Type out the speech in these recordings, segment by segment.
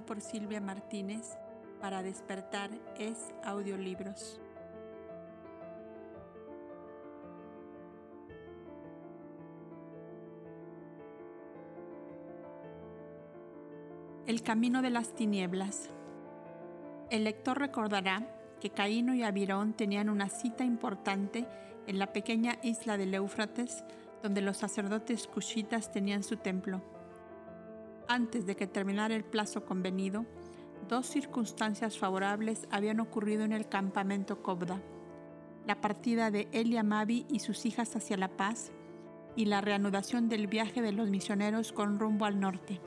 por Silvia Martínez para despertar es audiolibros. El camino de las tinieblas. El lector recordará que Caíno y Abirón tenían una cita importante en la pequeña isla del Éufrates, donde los sacerdotes cushitas tenían su templo. Antes de que terminara el plazo convenido, dos circunstancias favorables habían ocurrido en el campamento Cobda. La partida de Elia Mavi y sus hijas hacia La Paz y la reanudación del viaje de los misioneros con rumbo al norte.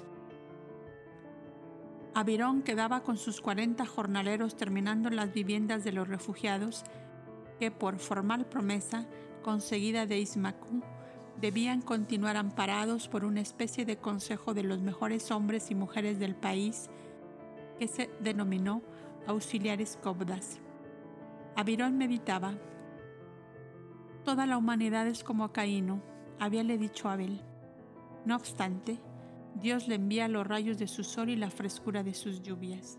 Avirón quedaba con sus 40 jornaleros terminando las viviendas de los refugiados que por formal promesa conseguida de Ismacú debían continuar amparados por una especie de consejo de los mejores hombres y mujeres del país que se denominó auxiliares cobdas. Abirón meditaba. Toda la humanidad es como Caíno, habíale dicho Abel. No obstante, Dios le envía los rayos de su sol y la frescura de sus lluvias.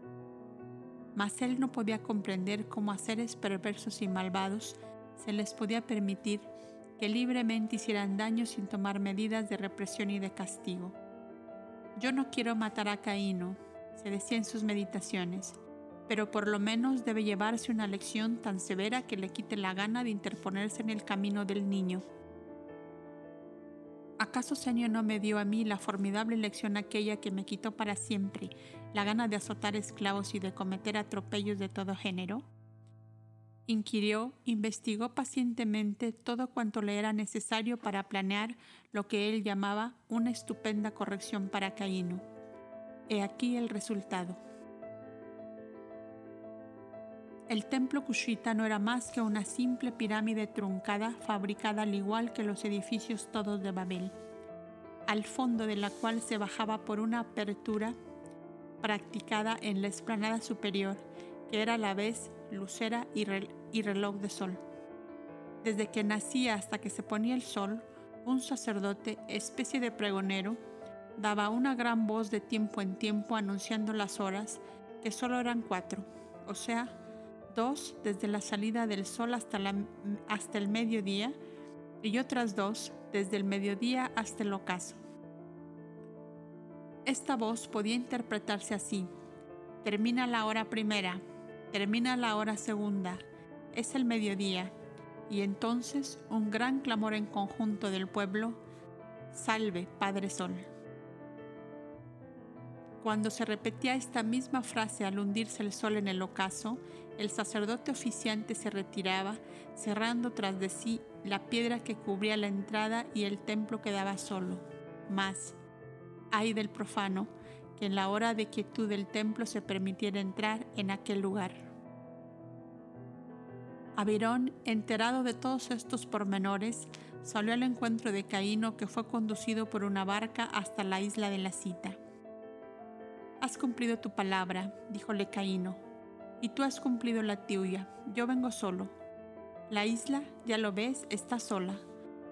Mas él no podía comprender cómo a seres perversos y malvados se les podía permitir que libremente hicieran daño sin tomar medidas de represión y de castigo. Yo no quiero matar a Caíno, se decía en sus meditaciones, pero por lo menos debe llevarse una lección tan severa que le quite la gana de interponerse en el camino del niño. ¿Acaso Señor no me dio a mí la formidable lección aquella que me quitó para siempre, la gana de azotar esclavos y de cometer atropellos de todo género? Inquirió, investigó pacientemente todo cuanto le era necesario para planear lo que él llamaba una estupenda corrección para Caíno. He aquí el resultado. El templo cushita no era más que una simple pirámide truncada fabricada al igual que los edificios todos de Babel, al fondo de la cual se bajaba por una apertura practicada en la explanada superior, que era a la vez lucera y, reloj de sol. Desde que nacía hasta que se ponía el sol, un sacerdote, especie de pregonero, daba una gran voz de tiempo en tiempo anunciando las horas, que solo eran cuatro, o sea, dos desde la salida del sol hasta, hasta el mediodía y otras dos desde el mediodía hasta el ocaso. Esta voz podía interpretarse así. Termina la hora primera, Termina la hora segunda, es el mediodía, y entonces un gran clamor en conjunto del pueblo, Salve, Padre Sol. Cuando se repetía esta misma frase al hundirse el sol en el ocaso, el sacerdote oficiante se retiraba, cerrando tras de sí la piedra que cubría la entrada y el templo quedaba solo. Mas, ay del profano, que en la hora de quietud del templo se permitiera entrar en aquel lugar. Abirón, enterado de todos estos pormenores, salió al encuentro de Caíno que fue conducido por una barca hasta la isla de la cita. Has cumplido tu palabra, díjole Caíno, y tú has cumplido la tuya, yo vengo solo. La isla, ya lo ves, está sola,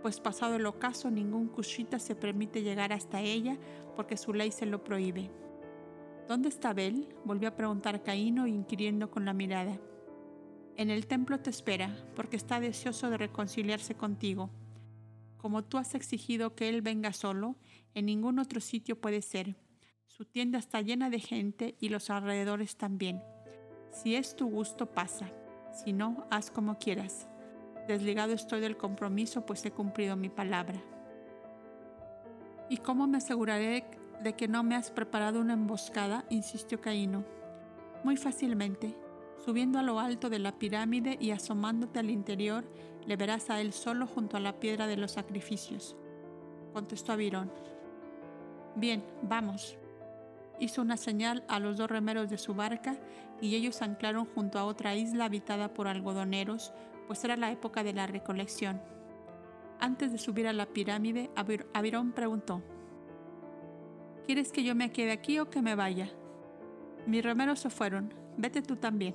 pues pasado el ocaso ningún cushita se permite llegar hasta ella porque su ley se lo prohíbe. ¿Dónde está Abel? volvió a preguntar Caíno inquiriendo con la mirada. En el templo te espera, porque está deseoso de reconciliarse contigo. Como tú has exigido que él venga solo, en ningún otro sitio puede ser. Su tienda está llena de gente y los alrededores también. Si es tu gusto, pasa. Si no, haz como quieras. Desligado estoy del compromiso, pues he cumplido mi palabra. ¿Y cómo me aseguraré de que no me has preparado una emboscada? insistió Caíno. Muy fácilmente. Subiendo a lo alto de la pirámide y asomándote al interior, le verás a él solo junto a la piedra de los sacrificios. Contestó Abirón. Bien, vamos. Hizo una señal a los dos remeros de su barca y ellos anclaron junto a otra isla habitada por algodoneros, pues era la época de la recolección. Antes de subir a la pirámide, Abirón preguntó, ¿Quieres que yo me quede aquí o que me vaya? Mis remeros se fueron, vete tú también.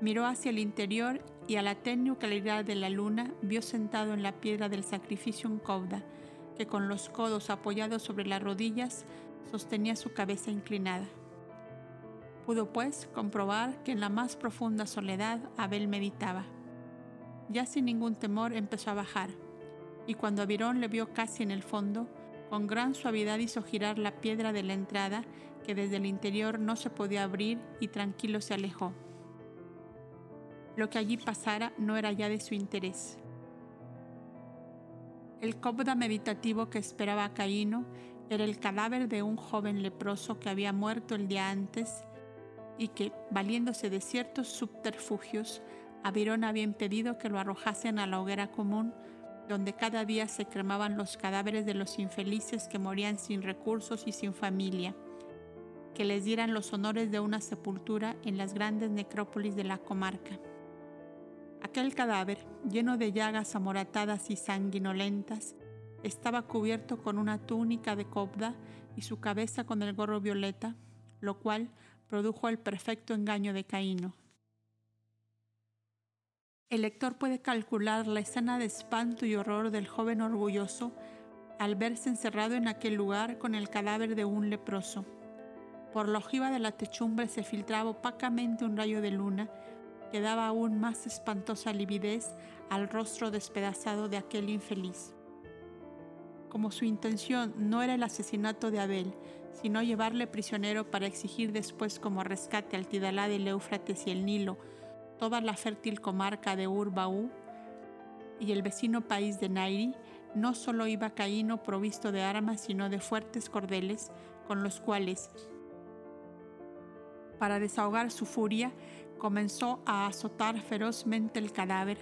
Miró hacia el interior y a la tenue claridad de la luna vio sentado en la piedra del sacrificio un cauda, que con los codos apoyados sobre las rodillas sostenía su cabeza inclinada. Pudo pues comprobar que en la más profunda soledad Abel meditaba. Ya sin ningún temor empezó a bajar, y cuando Abirón le vio casi en el fondo, con gran suavidad hizo girar la piedra de la entrada que desde el interior no se podía abrir y tranquilo se alejó. Lo que allí pasara no era ya de su interés. El cómoda meditativo que esperaba a Caíno era el cadáver de un joven leproso que había muerto el día antes y que, valiéndose de ciertos subterfugios, Abirón había impedido que lo arrojasen a la hoguera común donde cada día se cremaban los cadáveres de los infelices que morían sin recursos y sin familia, que les dieran los honores de una sepultura en las grandes necrópolis de la comarca. Aquel cadáver, lleno de llagas amoratadas y sanguinolentas, estaba cubierto con una túnica de cobda y su cabeza con el gorro violeta, lo cual produjo el perfecto engaño de Caíno. El lector puede calcular la escena de espanto y horror del joven orgulloso al verse encerrado en aquel lugar con el cadáver de un leproso. Por la ojiva de la techumbre se filtraba opacamente un rayo de luna que daba aún más espantosa lividez al rostro despedazado de aquel infeliz. Como su intención no era el asesinato de Abel, sino llevarle prisionero para exigir después como rescate al Tidalá del Éufrates y el Nilo toda la fértil comarca de Urbaú y el vecino país de Nairi, no solo iba Caíno provisto de armas, sino de fuertes cordeles con los cuales, para desahogar su furia, comenzó a azotar ferozmente el cadáver,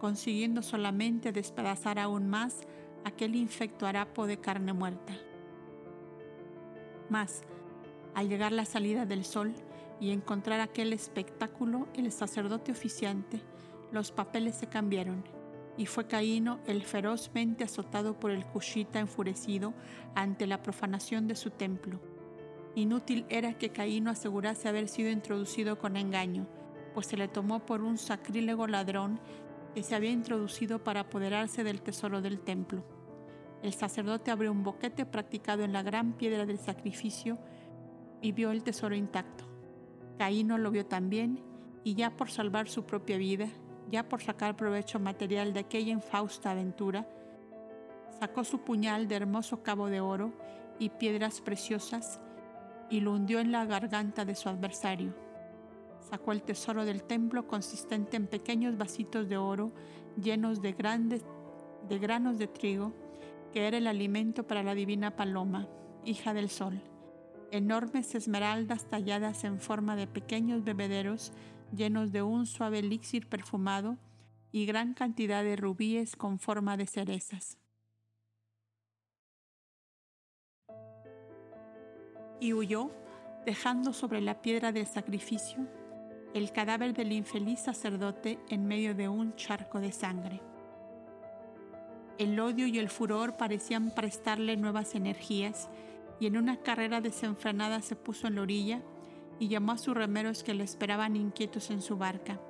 consiguiendo solamente despedazar aún más aquel infecto harapo de carne muerta. Mas, al llegar la salida del sol y encontrar aquel espectáculo, el sacerdote oficiante, los papeles se cambiaron y fue Caíno el ferozmente azotado por el Cushita enfurecido ante la profanación de su templo. Inútil era que Caíno asegurase haber sido introducido con engaño, pues se le tomó por un sacrílego ladrón que se había introducido para apoderarse del tesoro del templo. El sacerdote abrió un boquete practicado en la gran piedra del sacrificio y vio el tesoro intacto. Caíno lo vio también y ya por salvar su propia vida, ya por sacar provecho material de aquella infausta aventura, sacó su puñal de hermoso cabo de oro y piedras preciosas y lo hundió en la garganta de su adversario sacó el tesoro del templo consistente en pequeños vasitos de oro llenos de grandes de granos de trigo, que era el alimento para la divina paloma, hija del sol. Enormes esmeraldas talladas en forma de pequeños bebederos llenos de un suave elixir perfumado y gran cantidad de rubíes con forma de cerezas. Y huyó, dejando sobre la piedra del sacrificio el cadáver del infeliz sacerdote en medio de un charco de sangre. El odio y el furor parecían prestarle nuevas energías y en una carrera desenfrenada se puso en la orilla y llamó a sus remeros que le esperaban inquietos en su barca.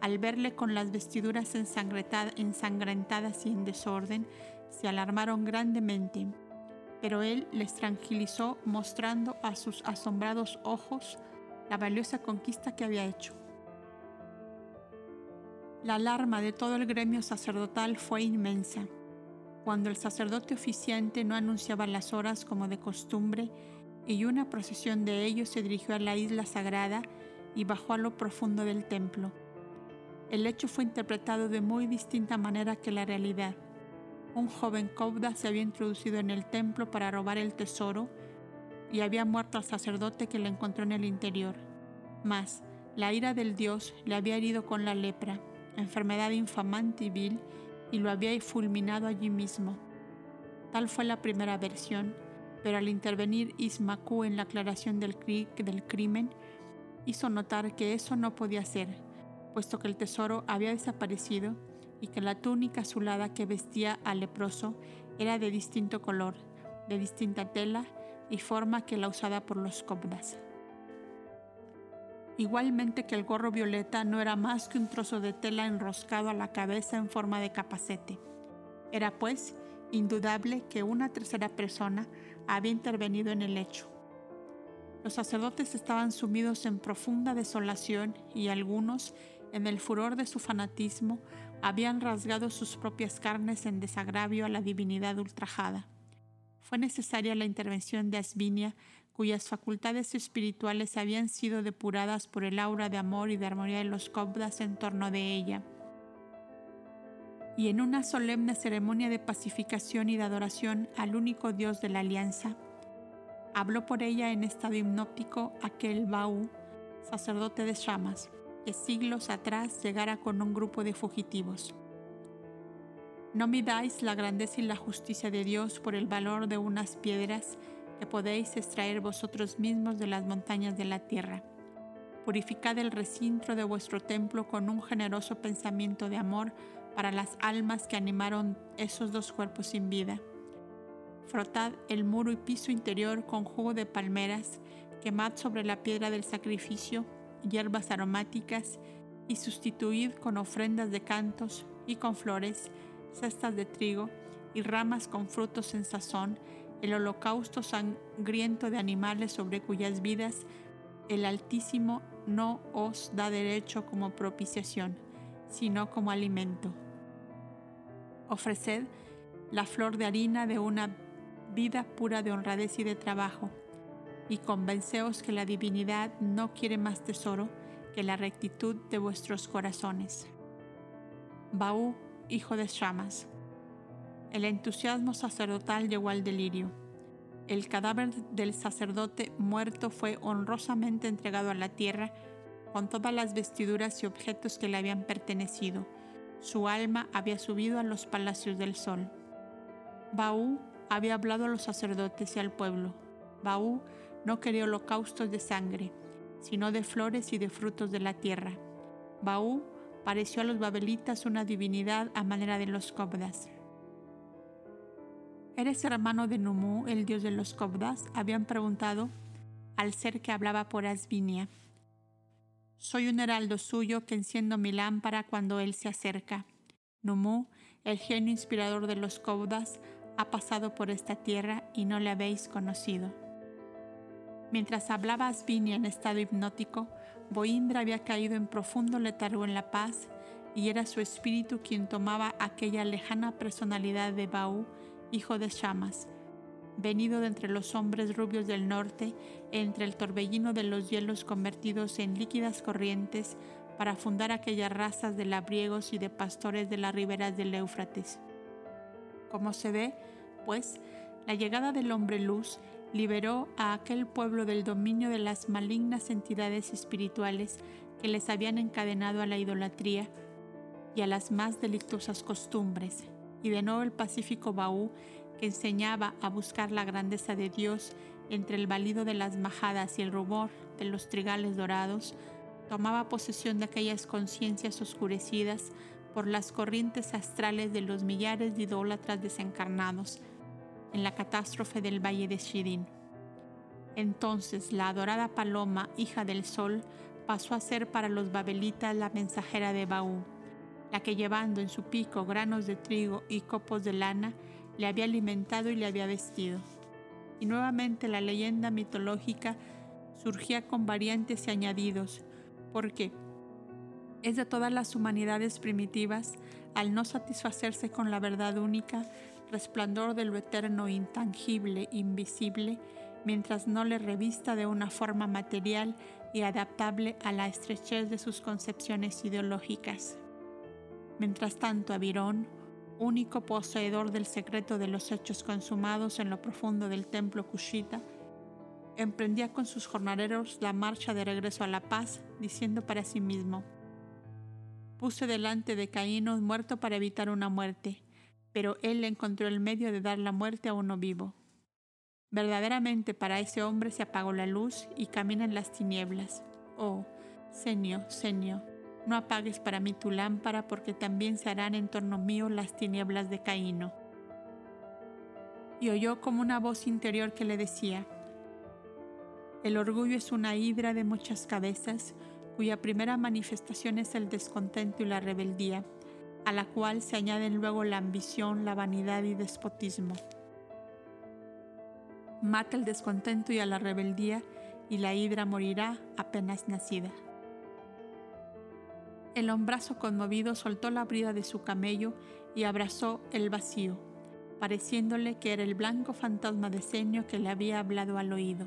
Al verle con las vestiduras ensangrentadas y en desorden, se alarmaron grandemente, pero él les tranquilizó mostrando a sus asombrados ojos la valiosa conquista que había hecho. La alarma de todo el gremio sacerdotal fue inmensa. Cuando el sacerdote oficiante no anunciaba las horas como de costumbre y una procesión de ellos se dirigió a la isla sagrada y bajó a lo profundo del templo. El hecho fue interpretado de muy distinta manera que la realidad. Un joven Cobda se había introducido en el templo para robar el tesoro y había muerto al sacerdote que le encontró en el interior. Mas la ira del Dios le había herido con la lepra, enfermedad infamante y vil, y lo había fulminado allí mismo. Tal fue la primera versión, pero al intervenir Ismacú en la aclaración del, crimen, hizo notar que eso no podía ser, puesto que el tesoro había desaparecido y que la túnica azulada que vestía al leproso era de distinto color, de distinta tela y forma que la usada por los cobdas. Igualmente que el gorro violeta no era más que un trozo de tela enroscado a la cabeza en forma de capacete. Era pues indudable que una tercera persona había intervenido en el hecho. Los sacerdotes estaban sumidos en profunda desolación y algunos, en el furor de su fanatismo, habían rasgado sus propias carnes en desagravio a la divinidad ultrajada. Fue necesaria la intervención de Asvinia, cuyas facultades espirituales habían sido depuradas por el aura de amor y de armonía de los cobdas en torno de ella. Y en una solemne ceremonia de pacificación y de adoración al único Dios de la alianza, habló por ella en estado hipnótico aquel Baú, sacerdote de Shamas, que siglos atrás llegara con un grupo de fugitivos. No midáis la grandeza y la justicia de Dios por el valor de unas piedras que podéis extraer vosotros mismos de las montañas de la tierra. Purificad el recinto de vuestro templo con un generoso pensamiento de amor para las almas que animaron esos dos cuerpos sin vida. Frotad el muro y piso interior con jugo de palmeras, quemad sobre la piedra del sacrificio hierbas aromáticas y sustituid con ofrendas de cantos y con flores, cestas de trigo y ramas con frutos en sazón, el holocausto sangriento de animales sobre cuyas vidas el Altísimo no os da derecho como propiciación, sino como alimento. Ofreced la flor de harina de una vida pura de honradez y de trabajo, y convenceos que la divinidad no quiere más tesoro que la rectitud de vuestros corazones. Baú, hijo de Shamas. El entusiasmo sacerdotal llegó al delirio. El cadáver del sacerdote muerto fue honrosamente entregado a la tierra con todas las vestiduras y objetos que le habían pertenecido. Su alma había subido a los palacios del sol. Baú había hablado a los sacerdotes y al pueblo. Baú no quería holocaustos de sangre, sino de flores y de frutos de la tierra. Baú pareció a los babelitas una divinidad a manera de los cobdas. ¿Eres hermano de Numu, el dios de los cobdas? Habían preguntado al ser que hablaba por Asvinia. Soy un heraldo suyo que enciendo mi lámpara cuando él se acerca. Numu, el genio inspirador de los cobdas, ha pasado por esta tierra y no le habéis conocido. Mientras hablaba Asvinia en estado hipnótico, Boindra había caído en profundo letargo en la paz y era su espíritu quien tomaba aquella lejana personalidad de Baú, hijo de Shamas, venido de entre los hombres rubios del norte, entre el torbellino de los hielos convertidos en líquidas corrientes para fundar aquellas razas de labriegos y de pastores de las riberas del Éufrates. Como se ve, pues, la llegada del hombre luz liberó a aquel pueblo del dominio de las malignas entidades espirituales que les habían encadenado a la idolatría y a las más delictuosas costumbres, y de nuevo el pacífico Baú, que enseñaba a buscar la grandeza de Dios entre el balido de las majadas y el rumor de los trigales dorados, tomaba posesión de aquellas conciencias oscurecidas por las corrientes astrales de los millares de idólatras desencarnados, en la catástrofe del valle de Shidin. Entonces la adorada paloma, hija del sol, pasó a ser para los babelitas la mensajera de Baú, la que llevando en su pico granos de trigo y copos de lana, le había alimentado y le había vestido. Y nuevamente la leyenda mitológica surgía con variantes y añadidos, porque es de todas las humanidades primitivas, al no satisfacerse con la verdad única, resplandor de lo eterno, intangible, invisible, mientras no le revista de una forma material y adaptable a la estrechez de sus concepciones ideológicas. Mientras tanto, Avirón, único poseedor del secreto de los hechos consumados en lo profundo del templo Kushita, emprendía con sus jornaleros la marcha de regreso a la paz, diciendo para sí mismo, Puse delante de Caíno muerto para evitar una muerte, pero él encontró el medio de dar la muerte a uno vivo. Verdaderamente para ese hombre se apagó la luz y camina en las tinieblas. Oh, Senio, Senio, no apagues para mí tu lámpara porque también se harán en torno mío las tinieblas de Caíno. Y oyó como una voz interior que le decía, El orgullo es una hidra de muchas cabezas, cuya primera manifestación es el descontento y la rebeldía a la cual se añaden luego la ambición, la vanidad y despotismo. Mata el descontento y a la rebeldía, y la hidra morirá apenas nacida. El hombrazo conmovido soltó la brida de su camello y abrazó el vacío, pareciéndole que era el blanco fantasma de ceño que le había hablado al oído.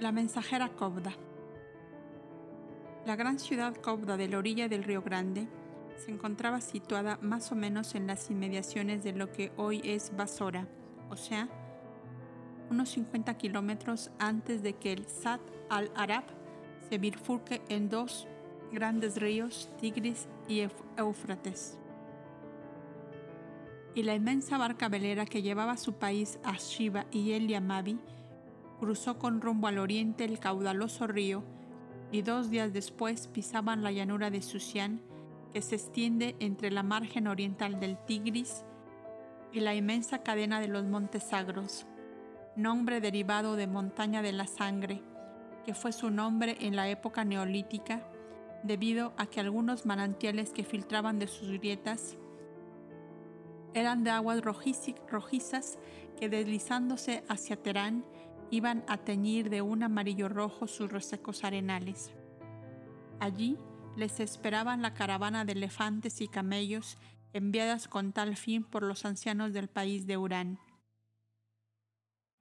La mensajera Cobda. La gran ciudad Cobda de la orilla del Río Grande se encontraba situada más o menos en las inmediaciones de lo que hoy es Basora, o sea, unos 50 kilómetros antes de que el Sad al-Arab se bifurque en dos grandes ríos, Tigris y Éufrates. Y la inmensa barca velera que llevaba su país a Shiva y el Yamabi cruzó con rumbo al oriente el caudaloso río y dos días después pisaban la llanura de Susian que se extiende entre la margen oriental del Tigris y la inmensa cadena de los Montes Sagros, nombre derivado de montaña de la sangre, que fue su nombre en la época neolítica, debido a que algunos manantiales que filtraban de sus grietas eran de aguas rojizas que deslizándose hacia Terán iban a teñir de un amarillo rojo sus resecos arenales. Allí les esperaban la caravana de elefantes y camellos enviadas con tal fin por los ancianos del país de Urán,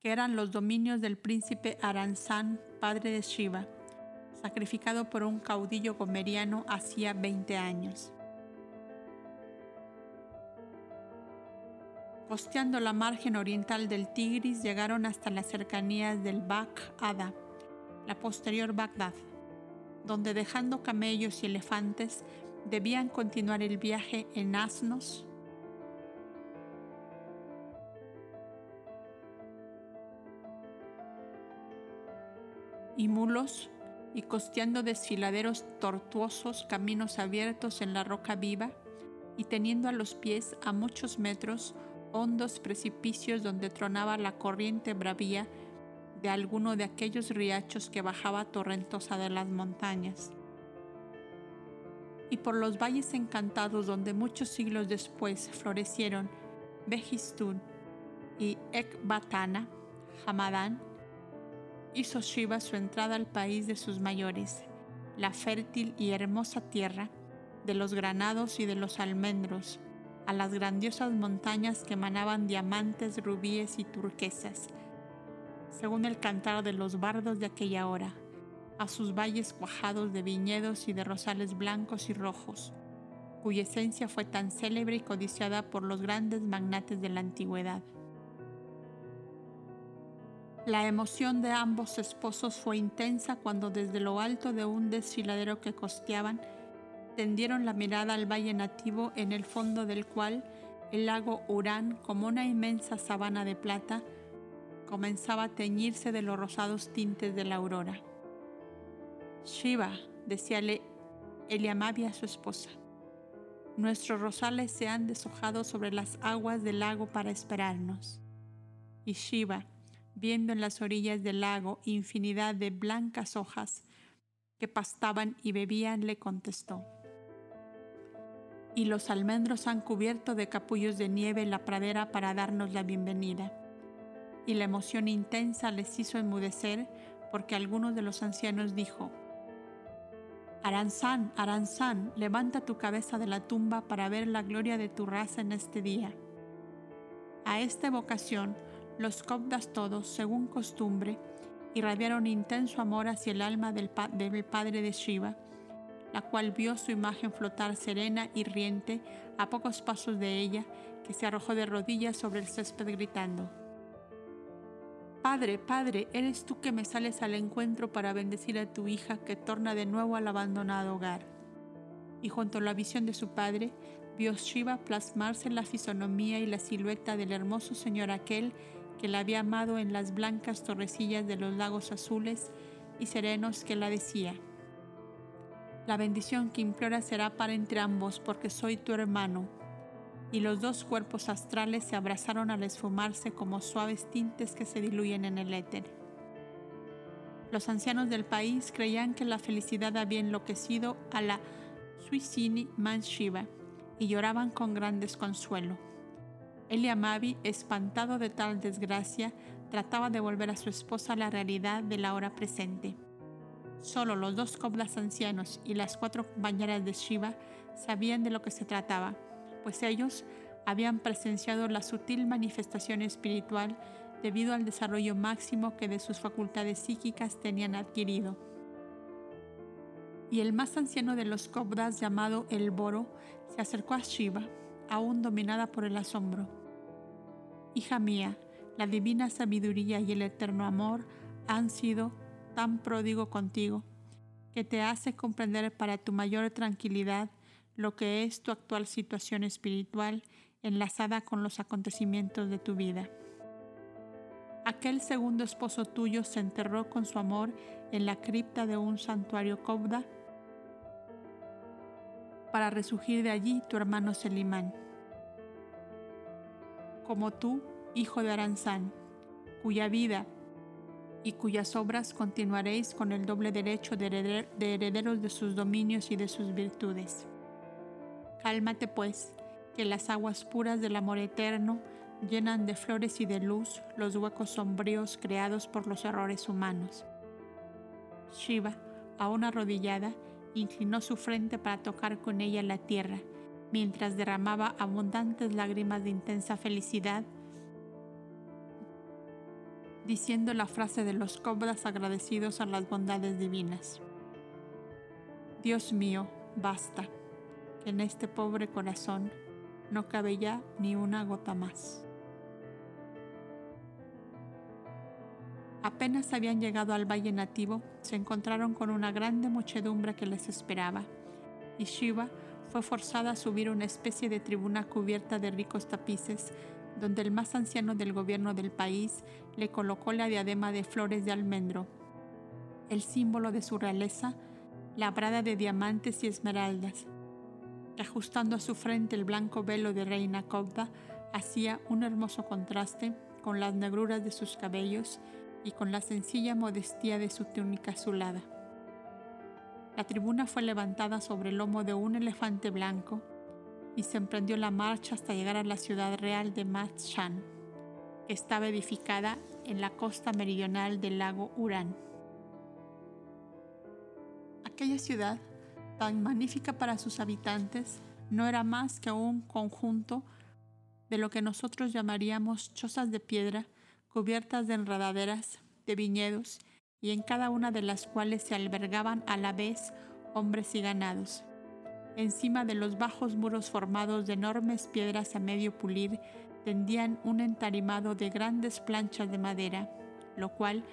que eran los dominios del príncipe Aranzán, padre de Shiva, sacrificado por un caudillo gomeriano hacía 20 años. Costeando la margen oriental del Tigris llegaron hasta las cercanías del Bak Ada, la posterior Bagdad donde dejando camellos y elefantes debían continuar el viaje en asnos. Y mulos y costeando desfiladeros tortuosos caminos abiertos en la roca viva y teniendo a los pies a muchos metros hondos precipicios donde tronaba la corriente bravía de alguno de aquellos riachos que bajaba torrentosa de las montañas. Y por los valles encantados donde muchos siglos después florecieron Behistún y Ekbatana, Hamadán, hizo Shiva su entrada al país de sus mayores, la fértil y hermosa tierra de los granados y de los almendros, a las grandiosas montañas que emanaban diamantes, rubíes y turquesas, según el cantar de los bardos de aquella hora, a sus valles cuajados de viñedos y de rosales blancos y rojos, cuya esencia fue tan célebre y codiciada por los grandes magnates de la antigüedad. La emoción de ambos esposos fue intensa cuando desde lo alto de un desfiladero que costeaban, tendieron la mirada al valle nativo en el fondo del cual el lago Urán, como una inmensa sabana de plata, comenzaba a teñirse de los rosados tintes de la aurora. Shiva, decíale Eliamabi a su esposa, nuestros rosales se han deshojado sobre las aguas del lago para esperarnos. Y Shiva, viendo en las orillas del lago infinidad de blancas hojas que pastaban y bebían, le contestó. Y los almendros han cubierto de capullos de nieve la pradera para darnos la bienvenida y la emoción intensa les hizo enmudecer porque alguno de los ancianos dijo, Aranzán, Aranzán, levanta tu cabeza de la tumba para ver la gloria de tu raza en este día. A esta evocación, los copdas todos, según costumbre, irradiaron intenso amor hacia el alma del, del padre de Shiva, la cual vio su imagen flotar serena y riente a pocos pasos de ella, que se arrojó de rodillas sobre el césped gritando, Padre, Padre, eres tú que me sales al encuentro para bendecir a tu hija que torna de nuevo al abandonado hogar. Y junto a la visión de su padre, vio Shiva plasmarse la fisonomía y la silueta del hermoso señor aquel que la había amado en las blancas torrecillas de los lagos azules y serenos que la decía. La bendición que implora será para entre ambos porque soy tu hermano y los dos cuerpos astrales se abrazaron al esfumarse como suaves tintes que se diluyen en el éter. Los ancianos del país creían que la felicidad había enloquecido a la Suicini Manshiva y lloraban con gran desconsuelo. Eliamabi, espantado de tal desgracia, trataba de volver a su esposa a la realidad de la hora presente. Solo los dos coblas ancianos y las cuatro compañeras de Shiva sabían de lo que se trataba, pues ellos habían presenciado la sutil manifestación espiritual debido al desarrollo máximo que de sus facultades psíquicas tenían adquirido. Y el más anciano de los cobras, llamado El Boro, se acercó a Shiva, aún dominada por el asombro. Hija mía, la divina sabiduría y el eterno amor han sido tan pródigo contigo, que te hace comprender para tu mayor tranquilidad lo que es tu actual situación espiritual enlazada con los acontecimientos de tu vida. Aquel segundo esposo tuyo se enterró con su amor en la cripta de un santuario Kobda para resurgir de allí tu hermano Selimán. Como tú, hijo de Aranzán, cuya vida y cuyas obras continuaréis con el doble derecho de, herederos de sus dominios y de sus virtudes. Cálmate pues, que las aguas puras del amor eterno llenan de flores y de luz los huecos sombríos creados por los errores humanos. Shiva, aún arrodillada, inclinó su frente para tocar con ella la tierra, mientras derramaba abundantes lágrimas de intensa felicidad, diciendo la frase de los cobras agradecidos a las bondades divinas. Dios mío, basta, que en este pobre corazón no cabe ya ni una gota más. Apenas habían llegado al valle nativo, se encontraron con una grande muchedumbre que les esperaba, y Shiva fue forzada a subir una especie de tribuna cubierta de ricos tapices, donde el más anciano del gobierno del país le colocó la diadema de flores de almendro, el símbolo de su realeza, labrada de diamantes y esmeraldas, ajustando a su frente el blanco velo de reina Kobda, hacía un hermoso contraste con las negruras de sus cabellos y con la sencilla modestia de su túnica azulada. La tribuna fue levantada sobre el lomo de un elefante blanco y se emprendió la marcha hasta llegar a la ciudad real de Matshan, que estaba edificada en la costa meridional del lago Urán. Aquella ciudad, tan magnífica para sus habitantes, no era más que un conjunto de lo que nosotros llamaríamos chozas de piedra cubiertas de enredaderas, de viñedos, y en cada una de las cuales se albergaban a la vez hombres y ganados. Encima de los bajos muros formados de enormes piedras a medio pulir, tendían un entarimado de grandes planchas de madera, lo cual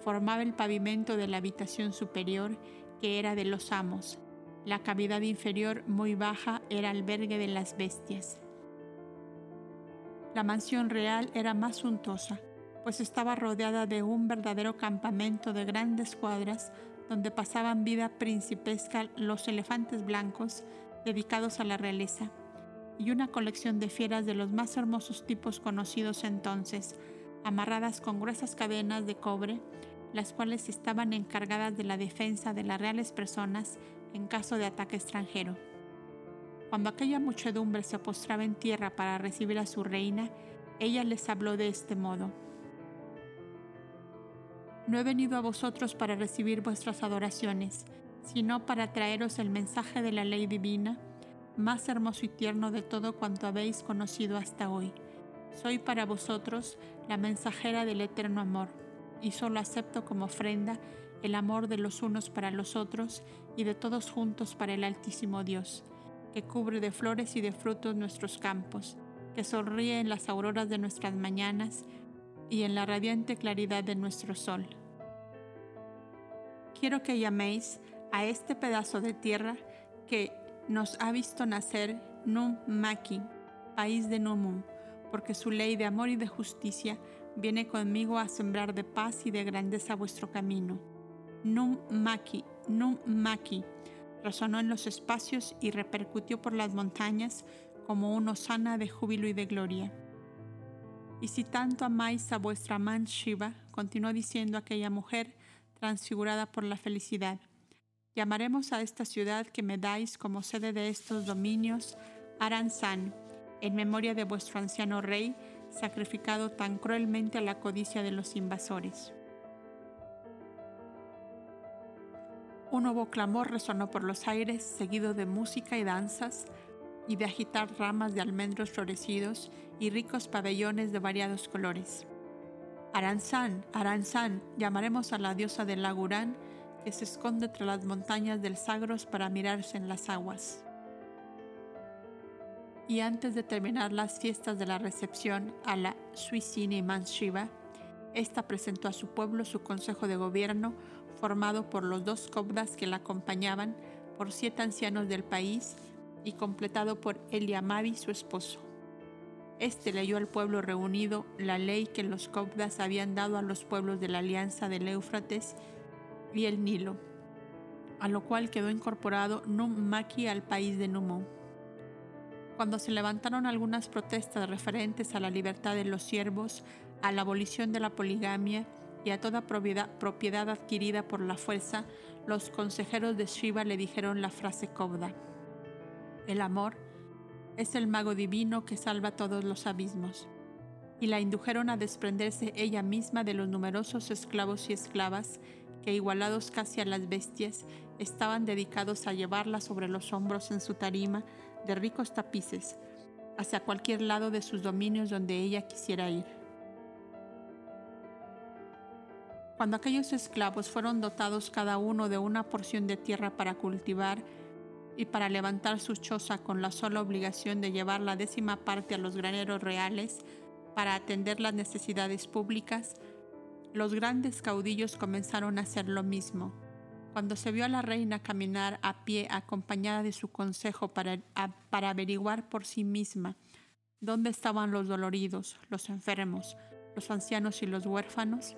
formaba el pavimento de la habitación superior, que era de los amos. La cavidad inferior, muy baja, era albergue de las bestias. La mansión real era más suntuosa, pues estaba rodeada de un verdadero campamento de grandes cuadras donde pasaban vida principesca los elefantes blancos dedicados a la realeza, y una colección de fieras de los más hermosos tipos conocidos entonces, amarradas con gruesas cadenas de cobre, las cuales estaban encargadas de la defensa de las reales personas en caso de ataque extranjero. Cuando aquella muchedumbre se postraba en tierra para recibir a su reina, ella les habló de este modo. No he venido a vosotros para recibir vuestras adoraciones, sino para traeros el mensaje de la ley divina, más hermoso y tierno de todo cuanto habéis conocido hasta hoy. Soy para vosotros la mensajera del eterno amor, y solo acepto como ofrenda el amor de los unos para los otros y de todos juntos para el Altísimo Dios, que cubre de flores y de frutos nuestros campos, que sonríe en las auroras de nuestras mañanas y en la radiante claridad de nuestro sol. Quiero que llaméis a este pedazo de tierra que nos ha visto nacer Num Maki, país de Numum, porque su ley de amor y de justicia viene conmigo a sembrar de paz y de grandeza vuestro camino. Num Maki, Num Maki, resonó en los espacios y repercutió por las montañas como una osana de júbilo y de gloria. Y si tanto amáis a vuestra man Shiva, continuó diciendo aquella mujer, transfigurada por la felicidad, llamaremos a esta ciudad que me dais como sede de estos dominios Aranzán, en memoria de vuestro anciano rey, sacrificado tan cruelmente a la codicia de los invasores. Un nuevo clamor resonó por los aires, seguido de música y danzas, y de agitar ramas de almendros florecidos y ricos pabellones de variados colores. Aranzán, Aranzán, llamaremos a la diosa del Lagurán, que se esconde entre las montañas del Sagros para mirarse en las aguas. Y antes de terminar las fiestas de la recepción a la Suicini Manshiva, esta presentó a su pueblo su consejo de gobierno formado por los dos cobdas que la acompañaban, por siete ancianos del país y completado por Eliamabi, su esposo. Este leyó al pueblo reunido la ley que los cobdas habían dado a los pueblos de la alianza del Éufrates y el Nilo, a lo cual quedó incorporado Num-Maki al país de Numo. Cuando se levantaron algunas protestas referentes a la libertad de los siervos, a la abolición de la poligamia y a toda propiedad, adquirida por la fuerza, los consejeros de Shiva le dijeron la frase Kobda. El amor es el mago divino que salva todos los abismos. Y la indujeron a desprenderse ella misma de los numerosos esclavos y esclavas que, igualados casi a las bestias, estaban dedicados a llevarla sobre los hombros en su tarima de ricos tapices, hacia cualquier lado de sus dominios donde ella quisiera ir. Cuando aquellos esclavos fueron dotados cada uno de una porción de tierra para cultivar y para levantar su choza con la sola obligación de llevar la décima parte a los graneros reales para atender las necesidades públicas, los grandes caudillos comenzaron a hacer lo mismo. Cuando se vio a la reina caminar a pie acompañada de su consejo para, para averiguar por sí misma dónde estaban los doloridos, los enfermos, los ancianos y los huérfanos,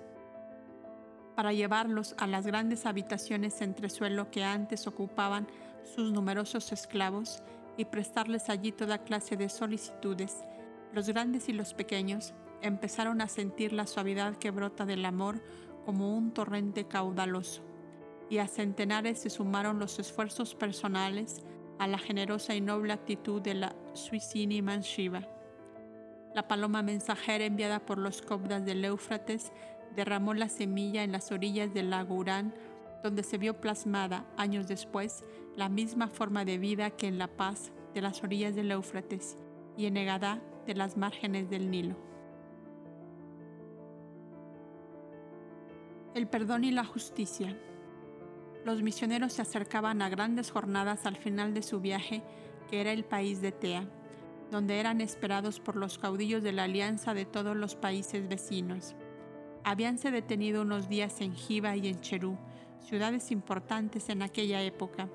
para llevarlos a las grandes habitaciones entre suelo que antes ocupaban sus numerosos esclavos y prestarles allí toda clase de solicitudes, los grandes y los pequeños empezaron a sentir la suavidad que brota del amor como un torrente caudaloso, y a centenares se sumaron los esfuerzos personales a la generosa y noble actitud de la Suicini Manshiva. La paloma mensajera enviada por los cobdas del Éufrates derramó la semilla en las orillas del lago Urán, donde se vio plasmada, años después, la misma forma de vida que en La Paz, de las orillas del Éufrates, y en Egadá, de las márgenes del Nilo. El perdón y la justicia. Los misioneros se acercaban a grandes jornadas al final de su viaje, que era el país de Tea, donde eran esperados por los caudillos de la alianza de todos los países vecinos. Habíanse detenido unos días en Jiva y en Cherú, ciudades importantes en aquella época.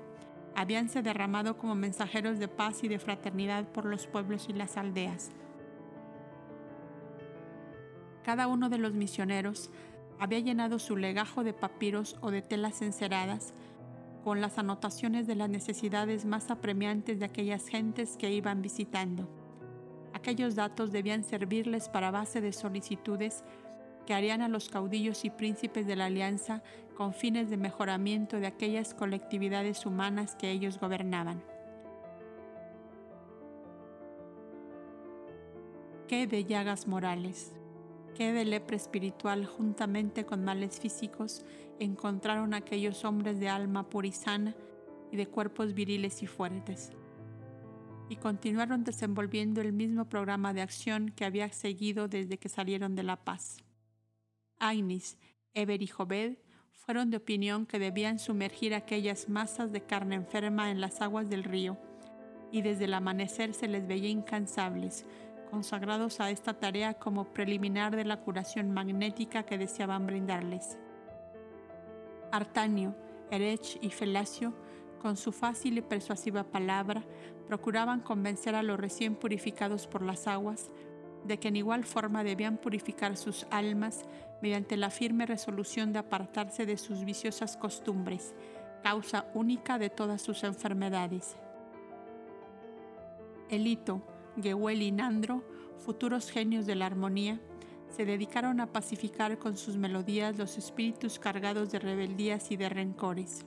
Habíanse derramado como mensajeros de paz y de fraternidad por los pueblos y las aldeas. Cada uno de los misioneros había llenado su legajo de papiros o de telas enceradas con las anotaciones de las necesidades más apremiantes de aquellas gentes que iban visitando. Aquellos datos debían servirles para base de solicitudes que harían a los caudillos y príncipes de la alianza con fines de mejoramiento de aquellas colectividades humanas que ellos gobernaban. ¿Qué de llagas morales? ¿Qué de lepra espiritual juntamente con males físicos encontraron aquellos hombres de alma purisana y de cuerpos viriles y fuertes? Y continuaron desenvolviendo el mismo programa de acción que había seguido desde que salieron de La Paz. Agnis, Eber y Jobed fueron de opinión que debían sumergir aquellas masas de carne enferma en las aguas del río, y desde el amanecer se les veía incansables, consagrados a esta tarea como preliminar de la curación magnética que deseaban brindarles. Artanio, Erech y Felacio, con su fácil y persuasiva palabra, procuraban convencer a los recién purificados por las aguas de que en igual forma debían purificar sus almas mediante la firme resolución de apartarse de sus viciosas costumbres, causa única de todas sus enfermedades. Elito, Gehuel y Nandro, futuros genios de la armonía, se dedicaron a pacificar con sus melodías los espíritus cargados de rebeldías y de rencores.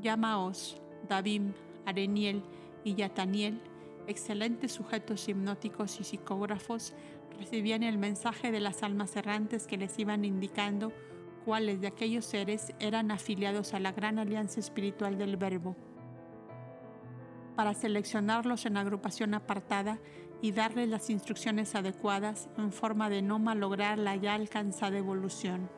Yamaos, Davim, Areniel y Yataniel excelentes sujetos hipnóticos y psicógrafos, recibían el mensaje de las almas errantes que les iban indicando cuáles de aquellos seres eran afiliados a la gran alianza espiritual del Verbo, para seleccionarlos en agrupación apartada y darles las instrucciones adecuadas en forma de no malograr la ya alcanzada evolución.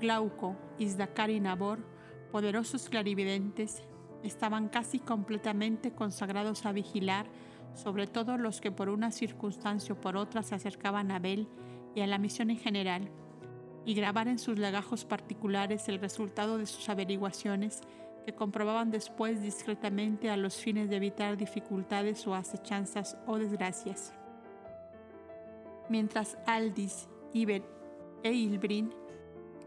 Glauco, Isdacar y Nabor, poderosos clarividentes, estaban casi completamente consagrados a vigilar sobre todo los que por una circunstancia o por otra se acercaban a Abel y a la misión en general, y grabar en sus legajos particulares el resultado de sus averiguaciones que comprobaban después discretamente a los fines de evitar dificultades o acechanzas o desgracias. Mientras Aldis, Iber e Ilbrin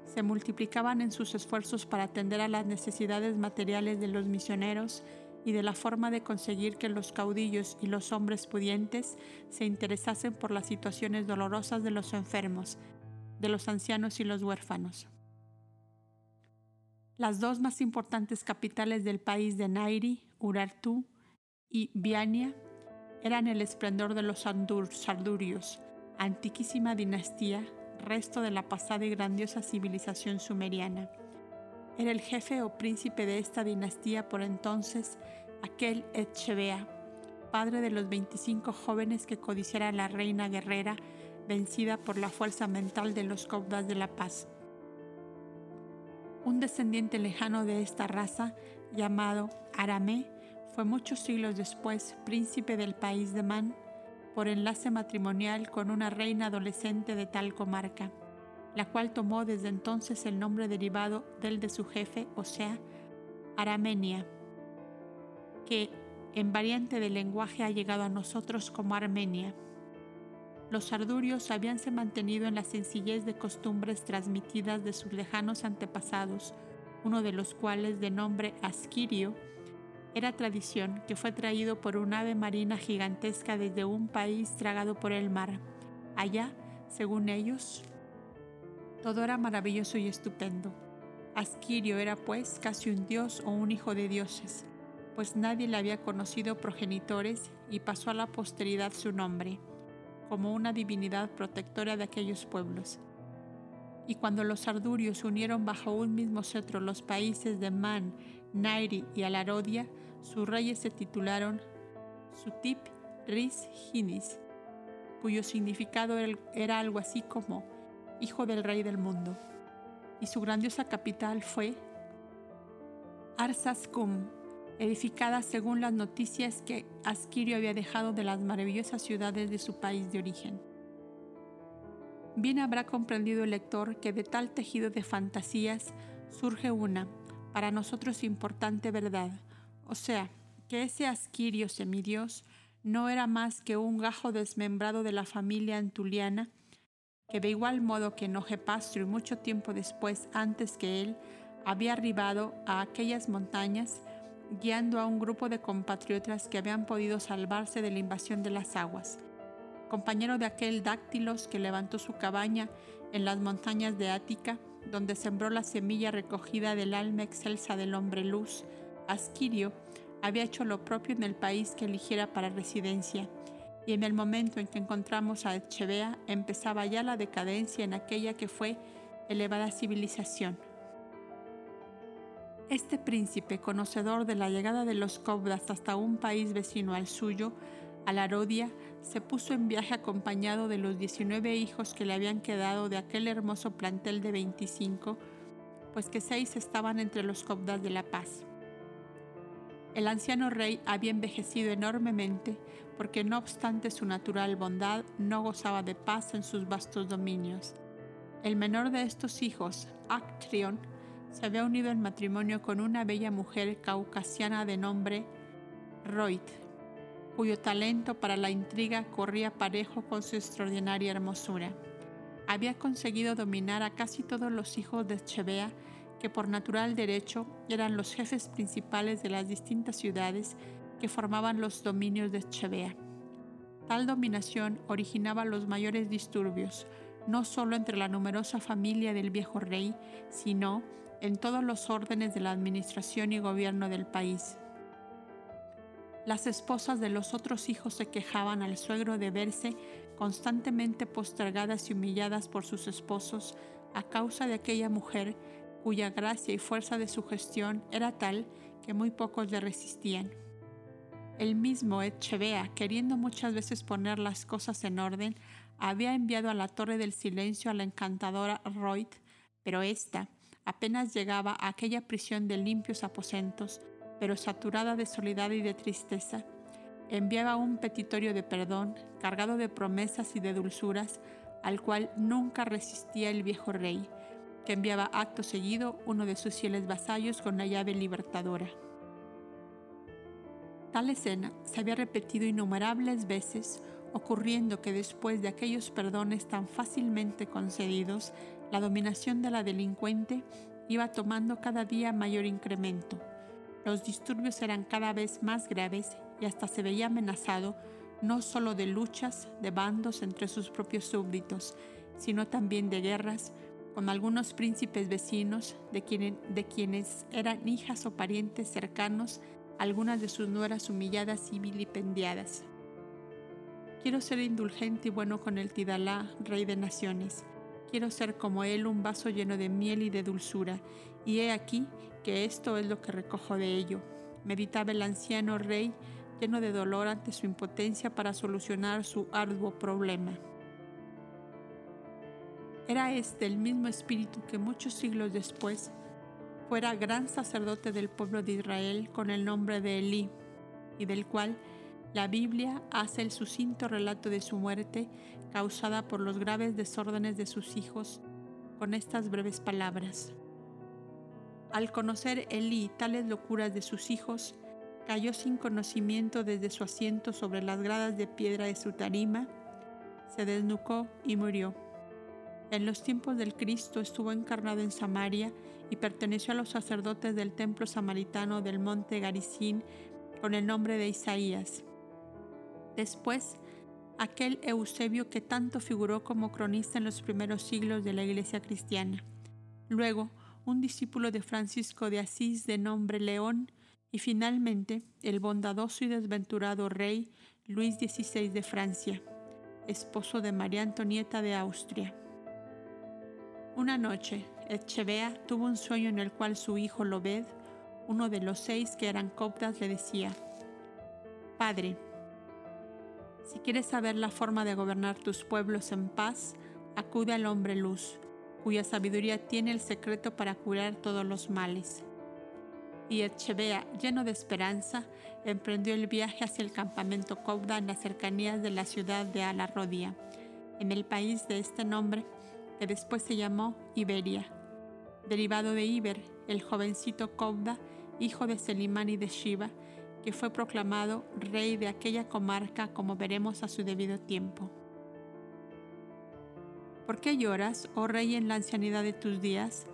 se multiplicaban en sus esfuerzos para atender a las necesidades materiales de los misioneros y de la forma de conseguir que los caudillos y los hombres pudientes se interesasen por las situaciones dolorosas de los enfermos, de los ancianos y los huérfanos. Las dos más importantes capitales del país de Nairi, Urartu y Viania, eran el esplendor de los Sardurios, antiquísima dinastía, resto de la pasada y grandiosa civilización sumeriana. Era el jefe o príncipe de esta dinastía por entonces aquel Etchebea, padre de los 25 jóvenes que codiciara la reina guerrera vencida por la fuerza mental de los Cobdas de la Paz. Un descendiente lejano de esta raza, llamado Aramé, fue muchos siglos después príncipe del país de Man por enlace matrimonial con una reina adolescente de tal comarca, la cual tomó desde entonces el nombre derivado del de su jefe, o sea, Aramenia, que en variante del lenguaje ha llegado a nosotros como Armenia. Los sardurios habíanse mantenido en la sencillez de costumbres transmitidas de sus lejanos antepasados, uno de los cuales, de nombre Asquirio, era tradición que fue traído por un ave marina gigantesca desde un país tragado por el mar. Allá, según ellos, todo era maravilloso y estupendo. Asquirio era pues casi un dios o un hijo de dioses, pues nadie le había conocido progenitores y pasó a la posteridad su nombre, como una divinidad protectora de aquellos pueblos. Y cuando los ardurios unieron bajo un mismo cetro los países de Man, Nairi y Alarodia, sus reyes se titularon Sutip Riz Hinis, cuyo significado era algo así como Hijo del Rey del Mundo, y su grandiosa capital fue Arsaskum, edificada según las noticias que Asquirio había dejado de las maravillosas ciudades de su país de origen. Bien habrá comprendido el lector que de tal tejido de fantasías surge una, para nosotros importante verdad, o sea, que ese Asquirio semidios no era más que un gajo desmembrado de la familia antuliana, que de igual modo que Nogepastro mucho tiempo después, antes que él, había arribado a aquellas montañas, guiando a un grupo de compatriotas que habían podido salvarse de la invasión de las aguas. Compañero de aquel Dáctilos que levantó su cabaña en las montañas de Ática, donde sembró la semilla recogida del alma excelsa del hombre luz, Asquirio había hecho lo propio en el país que eligiera para residencia, y en el momento en que encontramos a Echevea empezaba ya la decadencia en aquella que fue elevada civilización. Este príncipe, conocedor de la llegada de los Cobdas hasta un país vecino al suyo, a la Rodia, se puso en viaje acompañado de los 19 hijos que le habían quedado de aquel hermoso plantel de 25, pues que seis estaban entre los Cobdas de la Paz. El anciano rey había envejecido enormemente porque no obstante su natural bondad no gozaba de paz en sus vastos dominios. El menor de estos hijos, Actrion, se había unido en matrimonio con una bella mujer caucasiana de nombre Roit, cuyo talento para la intriga corría parejo con su extraordinaria hermosura. Había conseguido dominar a casi todos los hijos de Chevea que por natural derecho eran los jefes principales de las distintas ciudades que formaban los dominios de Chevea. Tal dominación originaba los mayores disturbios, no solo entre la numerosa familia del viejo rey, sino en todos los órdenes de la administración y gobierno del país. Las esposas de los otros hijos se quejaban al suegro de verse constantemente postergadas y humilladas por sus esposos a causa de aquella mujer cuya gracia y fuerza de sugestión era tal que muy pocos le resistían. El mismo Etchebea, queriendo muchas veces poner las cosas en orden, había enviado a la Torre del Silencio a la encantadora Royd, pero ésta apenas llegaba a aquella prisión de limpios aposentos, pero saturada de soledad y de tristeza, enviaba un petitorio de perdón, cargado de promesas y de dulzuras, al cual nunca resistía el viejo rey, que enviaba acto seguido uno de sus fieles vasallos con la llave libertadora. Tal escena se había repetido innumerables veces, ocurriendo que después de aquellos perdones tan fácilmente concedidos, la dominación de la delincuente iba tomando cada día mayor incremento. Los disturbios eran cada vez más graves y hasta se veía amenazado no solo de luchas de bandos entre sus propios súbditos, sino también de guerras con algunos príncipes vecinos de, quienes eran hijas o parientes cercanos algunas de sus nueras humilladas y vilipendiadas. Quiero ser indulgente y bueno con el Tidalá, rey de naciones. Quiero ser como él un vaso lleno de miel y de dulzura. Y he aquí que esto es lo que recojo de ello. Meditaba el anciano rey lleno de dolor ante su impotencia para solucionar su arduo problema. Era este el mismo espíritu que muchos siglos después fuera gran sacerdote del pueblo de Israel con el nombre de Elí, y del cual la Biblia hace el sucinto relato de su muerte causada por los graves desórdenes de sus hijos con estas breves palabras. Al conocer Elí tales locuras de sus hijos, cayó sin conocimiento desde su asiento sobre las gradas de piedra de su tarima, se desnucó y murió. En los tiempos del Cristo estuvo encarnado en Samaria y perteneció a los sacerdotes del templo samaritano del monte Garizín con el nombre de Isaías. Después, aquel Eusebio que tanto figuró como cronista en los primeros siglos de la iglesia cristiana. Luego, un discípulo de Francisco de Asís de nombre León y finalmente el bondadoso y desventurado rey Luis XVI de Francia, esposo de María Antonieta de Austria. Una noche, Echevea tuvo un sueño en el cual su hijo Lobed, uno de los seis que eran coptas, le decía, Padre, si quieres saber la forma de gobernar tus pueblos en paz, acude al hombre luz, cuya sabiduría tiene el secreto para curar todos los males. Y Echevea, lleno de esperanza, emprendió el viaje hacia el campamento Copda en las cercanías de la ciudad de Alarrodia, en el país de este nombre que después se llamó Iberia, derivado de Iber, el jovencito Cobda, hijo de Selimán y de Shiva, que fue proclamado rey de aquella comarca como veremos a su debido tiempo. ¿Por qué lloras, oh rey, en la ancianidad de tus días?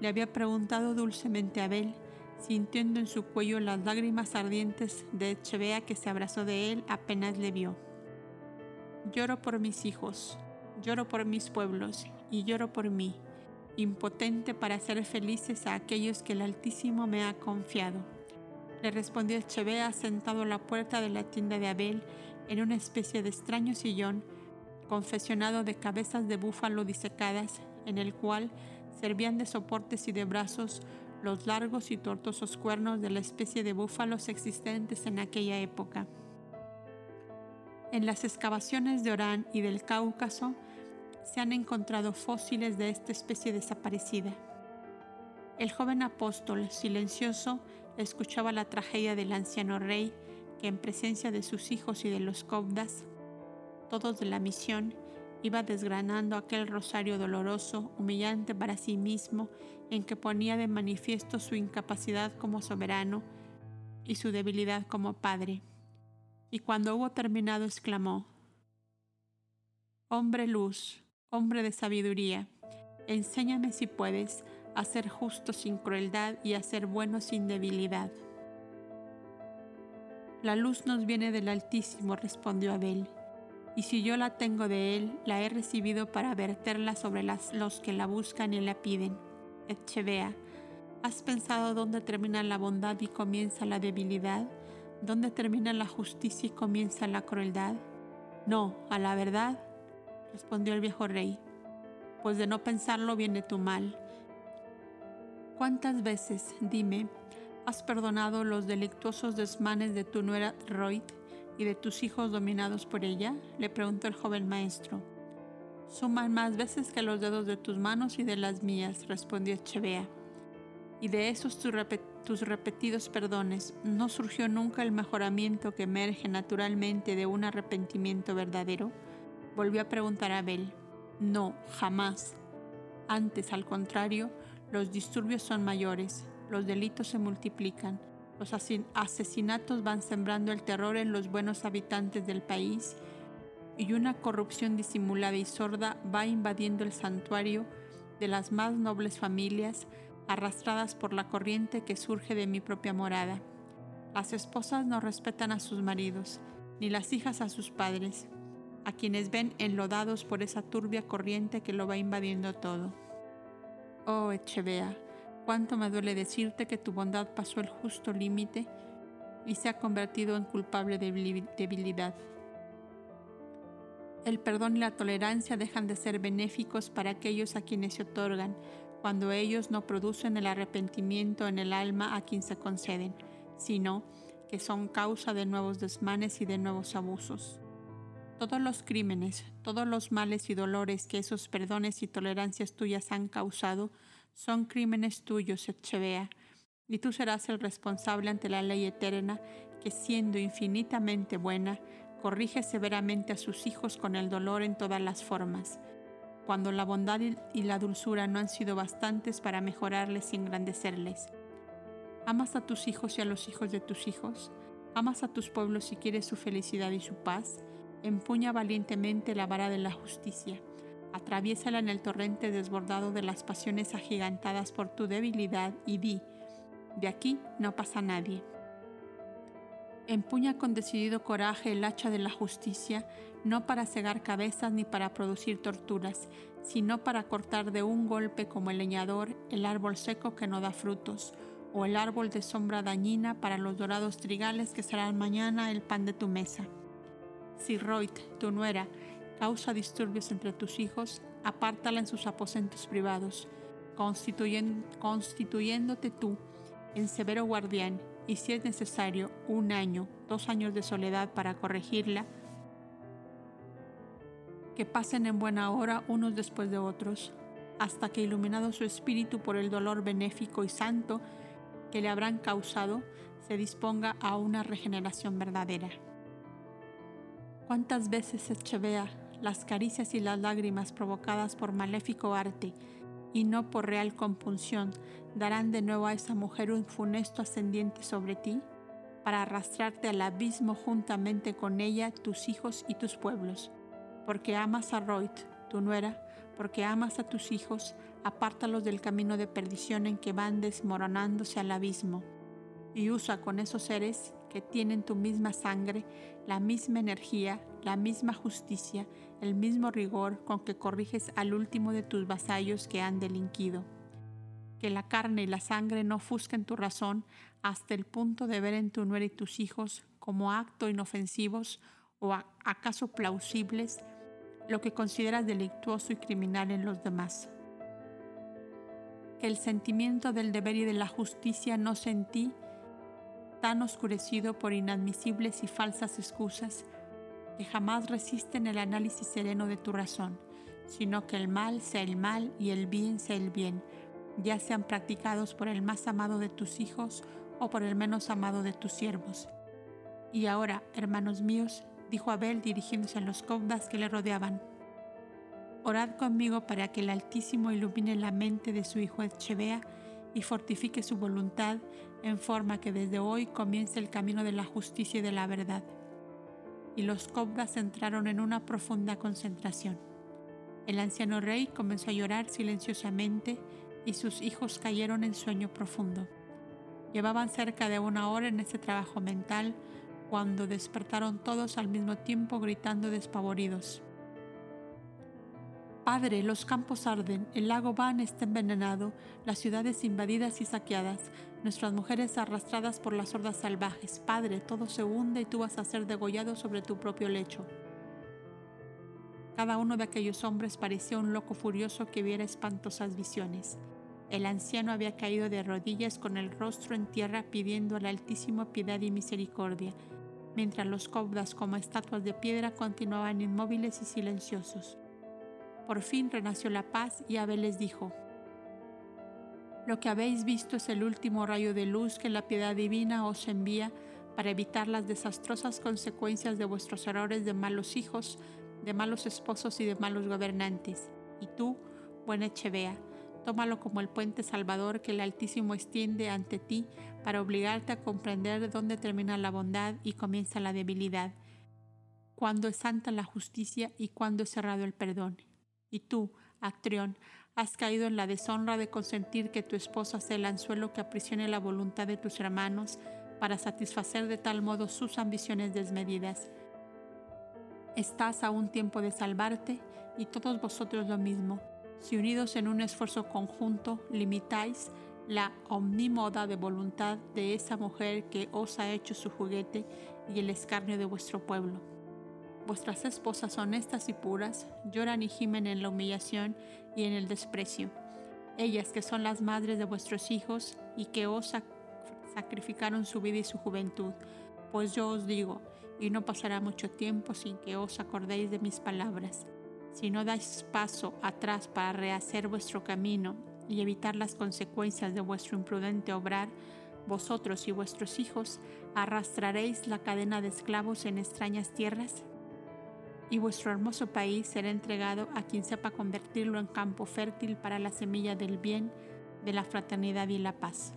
Le había preguntado dulcemente Abel, sintiendo en su cuello las lágrimas ardientes de Echevea que se abrazó de él apenas le vio. Lloro por mis hijos, lloro por mis pueblos y lloro por mí, impotente para hacer felices a aquellos que el Altísimo me ha confiado. Le respondió Echevea sentado a la puerta de la tienda de Abel en una especie de extraño sillón confesionado de cabezas de búfalo disecadas, en el cual servían de soportes y de brazos los largos y tortuosos cuernos de la especie de búfalos existentes en aquella época. En las excavaciones de Orán y del Cáucaso se han encontrado fósiles de esta especie desaparecida. El joven apóstol, silencioso, escuchaba la tragedia del anciano rey que en presencia de sus hijos y de los cobdas, todos de la misión, iba desgranando aquel rosario doloroso, humillante para sí mismo, en que ponía de manifiesto su incapacidad como soberano y su debilidad como padre. Y cuando hubo terminado exclamó, Hombre luz, Hombre de sabiduría, enséñame si puedes a ser justo sin crueldad y a ser bueno sin debilidad. La luz nos viene del Altísimo, respondió Abel, y si yo la tengo de él, la he recibido para verterla sobre los que la buscan y la piden. Echevea, ¿has pensado dónde termina la bondad y comienza la debilidad? ¿Dónde termina la justicia y comienza la crueldad? No, a la verdad, respondió el viejo rey, pues de no pensarlo viene tu mal. ¿Cuántas veces, dime, has perdonado los delictuosos desmanes de tu nuera Royd y de tus hijos dominados por ella? le preguntó el joven maestro. Suman más veces que los dedos de tus manos y de las mías, respondió Chevea. Y de esos tus repetidos perdones, ¿no surgió nunca el mejoramiento que emerge naturalmente de un arrepentimiento verdadero? Volvió a preguntar Abel. No, jamás. Antes, al contrario, los disturbios son mayores, los delitos se multiplican, los asesinatos van sembrando el terror en los buenos habitantes del país y una corrupción disimulada y sorda va invadiendo el santuario de las más nobles familias arrastradas por la corriente que surge de mi propia morada. Las esposas no respetan a sus maridos, ni las hijas a sus padres, a quienes ven enlodados por esa turbia corriente que lo va invadiendo todo. Oh, Echevea, cuánto me duele decirte que tu bondad pasó el justo límite y se ha convertido en culpable debilidad. El perdón y la tolerancia dejan de ser benéficos para aquellos a quienes se otorgan, cuando ellos no producen el arrepentimiento en el alma a quien se conceden, sino que son causa de nuevos desmanes y de nuevos abusos. Todos los crímenes, todos los males y dolores que esos perdones y tolerancias tuyas han causado son crímenes tuyos, Echevea, y tú serás el responsable ante la ley eterna que siendo infinitamente buena, corrige severamente a sus hijos con el dolor en todas las formas, cuando la bondad y la dulzura no han sido bastantes para mejorarles y engrandecerles. Amas a tus hijos y a los hijos de tus hijos, amas a tus pueblos si quieres su felicidad y su paz, empuña valientemente la vara de la justicia, atraviésala en el torrente desbordado de las pasiones agigantadas por tu debilidad y di, de aquí no pasa nadie. Empuña con decidido coraje el hacha de la justicia, no para cegar cabezas ni para producir torturas, sino para cortar de un golpe como el leñador el árbol seco que no da frutos, o el árbol de sombra dañina para los dorados trigales que serán mañana el pan de tu mesa. Si Roit, tu nuera, causa disturbios entre tus hijos, apártala en sus aposentos privados, constituyéndote tú en severo guardián y si es necesario un año, dos años de soledad para corregirla, que pasen en buena hora unos después de otros, hasta que iluminado su espíritu por el dolor benéfico y santo que le habrán causado, se disponga a una regeneración verdadera. ¿Cuántas veces Echevea las caricias y las lágrimas provocadas por maléfico arte y no por real compunción darán de nuevo a esa mujer un funesto ascendiente sobre ti, para arrastrarte al abismo juntamente con ella, tus hijos y tus pueblos. Porque amas a Roit, tu nuera, porque amas a tus hijos, apártalos del camino de perdición en que van desmoronándose al abismo, y usa con esos seres que tienen tu misma sangre, la misma energía, la misma justicia, el mismo rigor con que corriges al último de tus vasallos que han delinquido que la carne y la sangre no ofusquen tu razón hasta el punto de ver en tu nuera y tus hijos como acto inofensivos o acaso plausibles lo que consideras delictuoso y criminal en los demás. Que el sentimiento del deber y de la justicia no sentí tan oscurecido por inadmisibles y falsas excusas que jamás resisten el análisis sereno de tu razón, sino que el mal sea el mal y el bien sea el bien, ya sean practicados por el más amado de tus hijos o por el menos amado de tus siervos. Y ahora, hermanos míos, dijo Abel dirigiéndose a los cobdas que le rodeaban, orad conmigo para que el Altísimo ilumine la mente de su hijo Echevea y fortifique su voluntad en forma que desde hoy comience el camino de la justicia y de la verdad. Y los cobdas entraron en una profunda concentración. El anciano rey comenzó a llorar silenciosamente y sus hijos cayeron en sueño profundo. Llevaban cerca de una hora en ese trabajo mental cuando despertaron todos al mismo tiempo gritando despavoridos. Padre, los campos arden, el lago Van está envenenado, las ciudades invadidas y saqueadas, nuestras mujeres arrastradas por las hordas salvajes. Padre, todo se hunde y tú vas a ser degollado sobre tu propio lecho. Cada uno de aquellos hombres parecía un loco furioso que viera espantosas visiones. El anciano había caído de rodillas con el rostro en tierra pidiendo al Altísimo piedad y misericordia, mientras los cobdas como estatuas de piedra continuaban inmóviles y silenciosos. Por fin renació la paz y Abel les dijo, Lo que habéis visto es el último rayo de luz que la piedad divina os envía para evitar las desastrosas consecuencias de vuestros errores de malos hijos, de malos esposos y de malos gobernantes. Y tú, buena Echevea, tómalo como el puente salvador que el Altísimo extiende ante ti para obligarte a comprender dónde termina la bondad y comienza la debilidad, cuándo es santa la justicia y cuándo es cerrado el perdón. Y tú, Actrión, has caído en la deshonra de consentir que tu esposa sea el anzuelo que aprisione la voluntad de tus hermanos para satisfacer de tal modo sus ambiciones desmedidas. Estás a un tiempo de salvarte y todos vosotros lo mismo, si unidos en un esfuerzo conjunto limitáis la omnimoda de voluntad de esa mujer que os ha hecho su juguete y el escarnio de vuestro pueblo. Vuestras esposas honestas y puras lloran y gimen en la humillación y en el desprecio. Ellas que son las madres de vuestros hijos y que os sacrificaron su vida y su juventud. Pues yo os digo, y no pasará mucho tiempo sin que os acordéis de mis palabras. Si no dais paso atrás para rehacer vuestro camino y evitar las consecuencias de vuestro imprudente obrar, vosotros y vuestros hijos arrastraréis la cadena de esclavos en extrañas tierras y vuestro hermoso país será entregado a quien sepa convertirlo en campo fértil para la semilla del bien, de la fraternidad y la paz.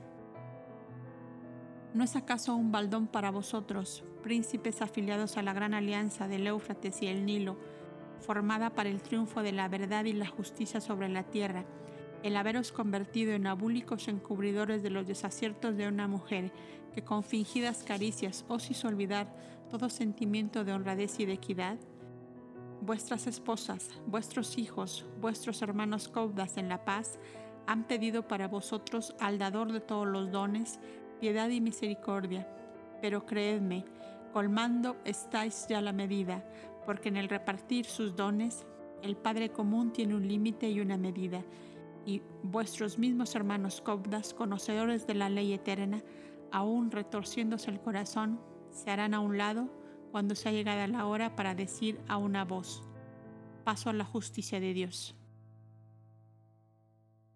¿No es acaso un baldón para vosotros, príncipes afiliados a la gran alianza del Éufrates y el Nilo, formada para el triunfo de la verdad y la justicia sobre la tierra, el haberos convertido en abúlicos encubridores de los desaciertos de una mujer que con fingidas caricias os hizo olvidar todo sentimiento de honradez y de equidad? Vuestras esposas, vuestros hijos, vuestros hermanos caudas en la paz han pedido para vosotros al dador de todos los dones, piedad y misericordia. Pero creedme, colmando estáis ya la medida, porque en el repartir sus dones, el Padre común tiene un límite y una medida, y vuestros mismos hermanos cobdas, conocedores de la ley eterna, aún retorciéndose el corazón, se harán a un lado, cuando sea llegada la hora para decir a una voz, paso a la justicia de Dios.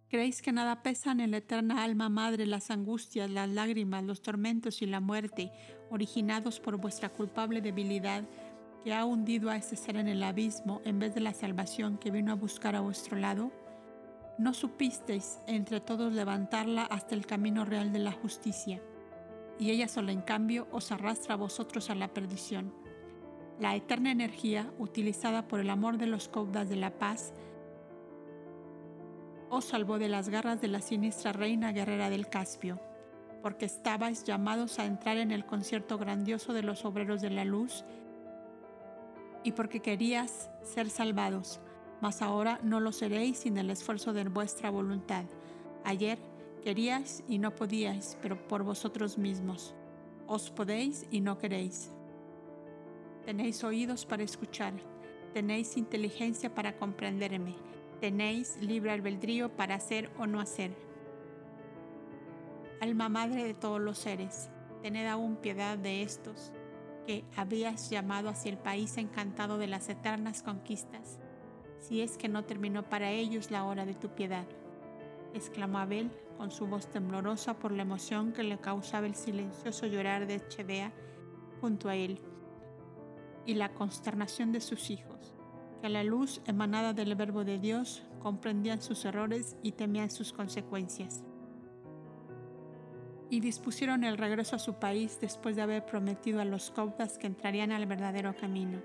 ¿Creéis que nada pesan en la eterna alma madre las angustias, las lágrimas, los tormentos y la muerte, originados por vuestra culpable debilidad, que ha hundido a ese ser en el abismo en vez de la salvación que vino a buscar a vuestro lado? ¿No supisteis entre todos levantarla hasta el camino real de la justicia? Y ella sola en cambio os arrastra a vosotros a la perdición. La eterna energía, utilizada por el amor de los caudas de la paz, os salvó de las garras de la siniestra reina guerrera del Caspio, porque estabais llamados a entrar en el concierto grandioso de los obreros de la luz y porque querías ser salvados, mas ahora no lo seréis sin el esfuerzo de vuestra voluntad. Ayer Queríais y no podíais, pero por vosotros mismos. Os podéis y no queréis. Tenéis oídos para escuchar, tenéis inteligencia para comprenderme, tenéis libre albedrío para hacer o no hacer. Alma madre de todos los seres, tened aún piedad de estos que habías llamado hacia el país encantado de las eternas conquistas, si es que no terminó para ellos la hora de tu piedad exclamó Abel con su voz temblorosa por la emoción que le causaba el silencioso llorar de Echevea junto a él y la consternación de sus hijos, que a la luz emanada del verbo de Dios comprendían sus errores y temían sus consecuencias. Y dispusieron el regreso a su país después de haber prometido a los cautas que entrarían al verdadero camino.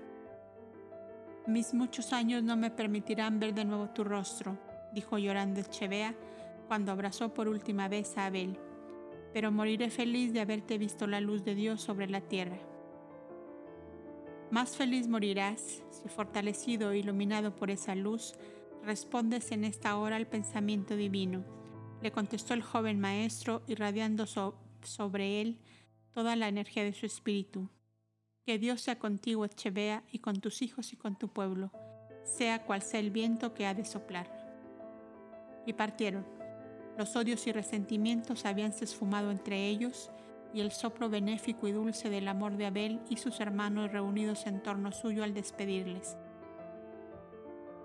Mis muchos años no me permitirán ver de nuevo tu rostro, dijo llorando Echevea cuando abrazó por última vez a Abel, pero moriré feliz de haberte visto la luz de Dios sobre la tierra. Más feliz morirás si fortalecido e iluminado por esa luz, respondes en esta hora al pensamiento divino. Le contestó el joven maestro, irradiando sobre él toda la energía de su espíritu. Que Dios sea contigo, Echevea, y con tus hijos y con tu pueblo, sea cual sea el viento que ha de soplar. Y partieron. Los odios y resentimientos habíanse esfumado entre ellos, y el soplo benéfico y dulce del amor de Abel y sus hermanos reunidos en torno suyo al despedirles.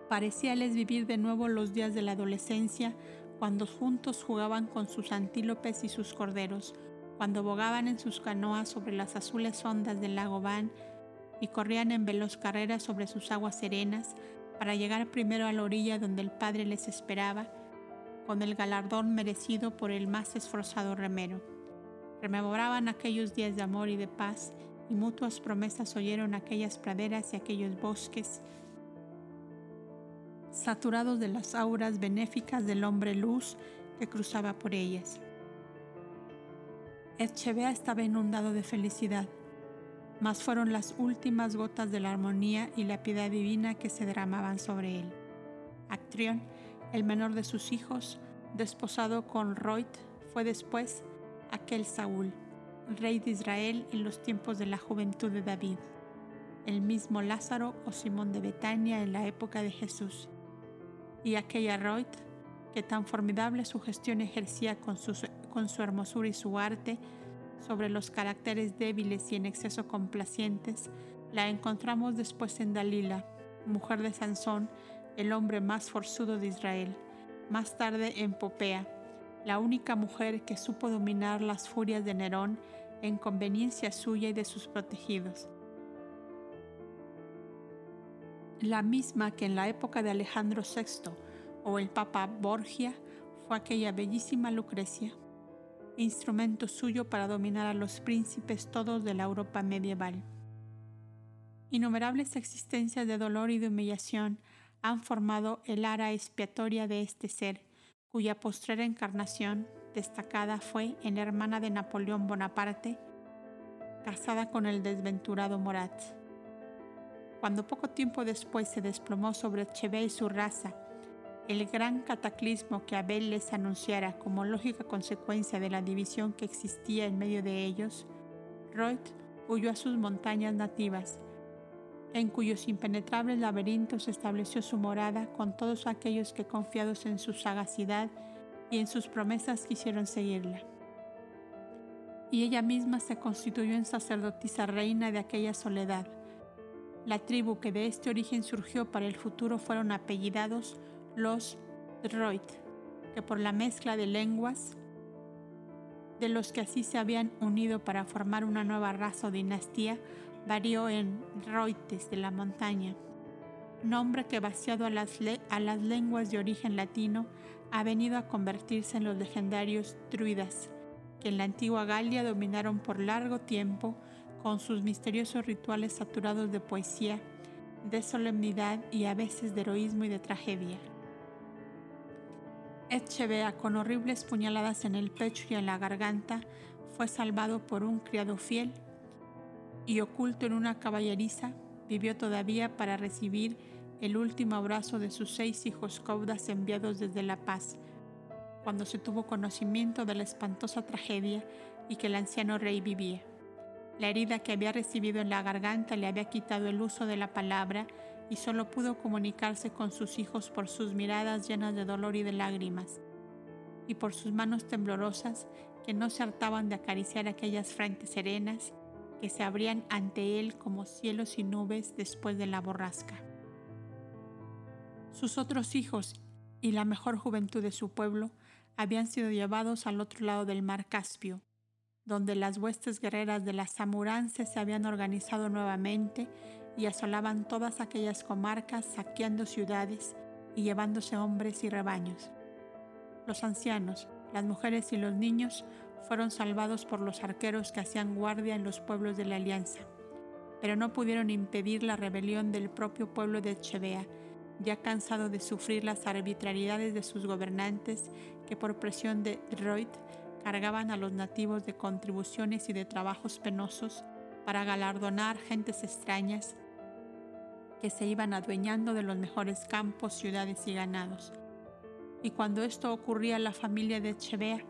Parecíales vivir de nuevo los días de la adolescencia, cuando juntos jugaban con sus antílopes y sus corderos, cuando bogaban en sus canoas sobre las azules ondas del lago Van y corrían en veloz carrera sobre sus aguas serenas para llegar primero a la orilla donde el Padre les esperaba, con el galardón merecido por el más esforzado remero. Rememoraban aquellos días de amor y de paz, y mutuas promesas oyeron aquellas praderas y aquellos bosques, saturados de las auras benéficas del hombre luz que cruzaba por ellas. Echevea estaba inundado de felicidad, mas fueron las últimas gotas de la armonía y la piedad divina que se derramaban sobre él. Actrión, el menor de sus hijos, desposado con Roit, fue después aquel Saúl, rey de Israel en los tiempos de la juventud de David, el mismo Lázaro o Simón de Betania en la época de Jesús, y aquella Roit, que tan formidable su gestión ejercía con su, con su hermosura y su arte sobre los caracteres débiles y en exceso complacientes, la encontramos después en Dalila, mujer de Sansón, el hombre más forzudo de Israel, más tarde en la única mujer que supo dominar las furias de Nerón en conveniencia suya y de sus protegidos. La misma que en la época de Alejandro VI o el Papa Borgia fue aquella bellísima Lucrecia, instrumento suyo para dominar a los príncipes todos de la Europa medieval. Innumerables existencias de dolor y de humillación han formado el ara expiatoria de este ser, cuya postrera encarnación destacada fue en hermana de Napoleón Bonaparte, casada con el desventurado Morat. Cuando poco tiempo después se desplomó sobre Chevet y su raza el gran cataclismo que Abel les anunciara como lógica consecuencia de la división que existía en medio de ellos, Reut huyó a sus montañas nativas, en cuyos impenetrables laberintos estableció su morada con todos aquellos que confiados en su sagacidad y en sus promesas quisieron seguirla. Y ella misma se constituyó en sacerdotisa reina de aquella soledad. La tribu que de este origen surgió para el futuro fueron apellidados los Droit, que por la mezcla de lenguas de los que así se habían unido para formar una nueva raza o dinastía, varió en Roites de la montaña, nombre que vaciado a las, a las lenguas de origen latino ha venido a convertirse en los legendarios druidas, que en la antigua Galia dominaron por largo tiempo con sus misteriosos rituales saturados de poesía, de solemnidad y a veces de heroísmo y de tragedia. Etchebea, con horribles puñaladas en el pecho y en la garganta, fue salvado por un criado fiel y oculto en una caballeriza, vivió todavía para recibir el último abrazo de sus seis hijos caudas enviados desde La Paz, cuando se tuvo conocimiento de la espantosa tragedia y que el anciano rey vivía. La herida que había recibido en la garganta le había quitado el uso de la palabra y solo pudo comunicarse con sus hijos por sus miradas llenas de dolor y de lágrimas, y por sus manos temblorosas que no se hartaban de acariciar aquellas frentes serenas que se abrían ante él como cielos y nubes después de la borrasca. Sus otros hijos y la mejor juventud de su pueblo habían sido llevados al otro lado del mar Caspio, donde las huestes guerreras de las samurances se habían organizado nuevamente y asolaban todas aquellas comarcas saqueando ciudades y llevándose hombres y rebaños. Los ancianos, las mujeres y los niños fueron salvados por los arqueros que hacían guardia en los pueblos de la Alianza, pero no pudieron impedir la rebelión del propio pueblo de Echevea, ya cansado de sufrir las arbitrariedades de sus gobernantes que por presión de Reut cargaban a los nativos de contribuciones y de trabajos penosos para galardonar gentes extrañas que se iban adueñando de los mejores campos, ciudades y ganados. Y cuando esto ocurría la familia de Chevea,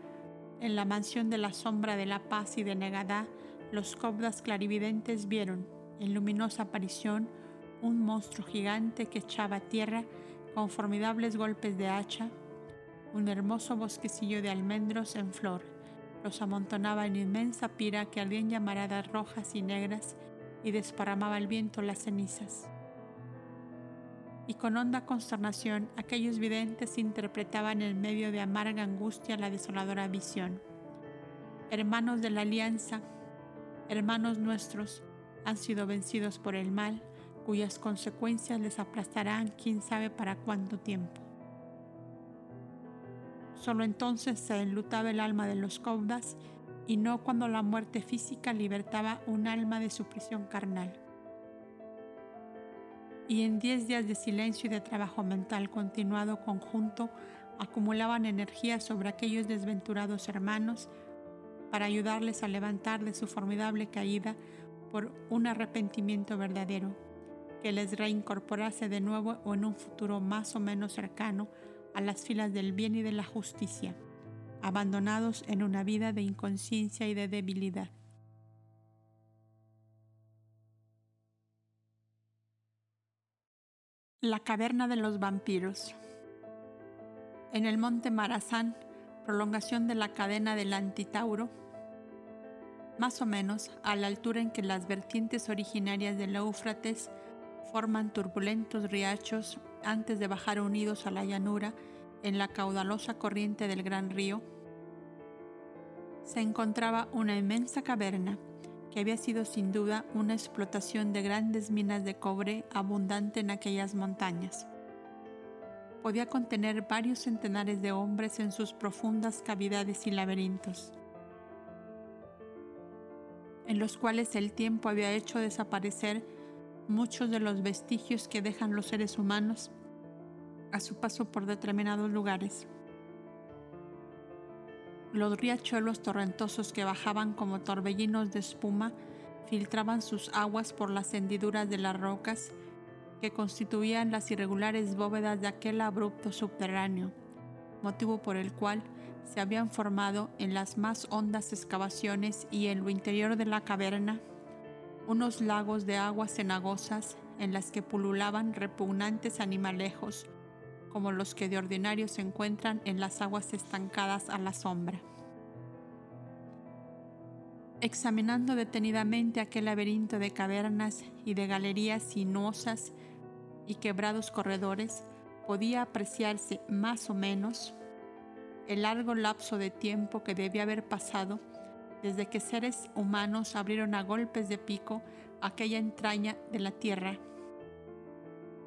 en la mansión de la sombra de la paz y de Negadá, los cobdas clarividentes vieron, en luminosa aparición, un monstruo gigante que echaba a tierra con formidables golpes de hacha un hermoso bosquecillo de almendros en flor. Los amontonaba en inmensa pira que ardía en llamaradas rojas y negras y desparramaba el viento las cenizas. Y con honda consternación aquellos videntes interpretaban en medio de amarga angustia la desoladora visión. Hermanos de la alianza, hermanos nuestros, han sido vencidos por el mal, cuyas consecuencias les aplastarán quién sabe para cuánto tiempo. Solo entonces se enlutaba el alma de los caudas y no cuando la muerte física libertaba un alma de su prisión carnal. Y en diez días de silencio y de trabajo mental continuado conjunto, acumulaban energía sobre aquellos desventurados hermanos para ayudarles a levantar de su formidable caída por un arrepentimiento verdadero, que les reincorporase de nuevo o en un futuro más o menos cercano a las filas del bien y de la justicia, abandonados en una vida de inconsciencia y de debilidad. La caverna de los vampiros. En el monte Marazán, prolongación de la cadena del Antitauro, más o menos a la altura en que las vertientes originarias del Éufrates forman turbulentos riachos antes de bajar unidos a la llanura en la caudalosa corriente del gran río, se encontraba una inmensa caverna que había sido sin duda una explotación de grandes minas de cobre abundante en aquellas montañas. Podía contener varios centenares de hombres en sus profundas cavidades y laberintos, en los cuales el tiempo había hecho desaparecer muchos de los vestigios que dejan los seres humanos a su paso por determinados lugares. Los riachuelos torrentosos que bajaban como torbellinos de espuma filtraban sus aguas por las hendiduras de las rocas que constituían las irregulares bóvedas de aquel abrupto subterráneo, motivo por el cual se habían formado en las más hondas excavaciones y en lo interior de la caverna unos lagos de aguas cenagosas en las que pululaban repugnantes animalejos, como los que de ordinario se encuentran en las aguas estancadas a la sombra. Examinando detenidamente aquel laberinto de cavernas y de galerías sinuosas y quebrados corredores, podía apreciarse más o menos el largo lapso de tiempo que debía haber pasado desde que seres humanos abrieron a golpes de pico aquella entraña de la tierra.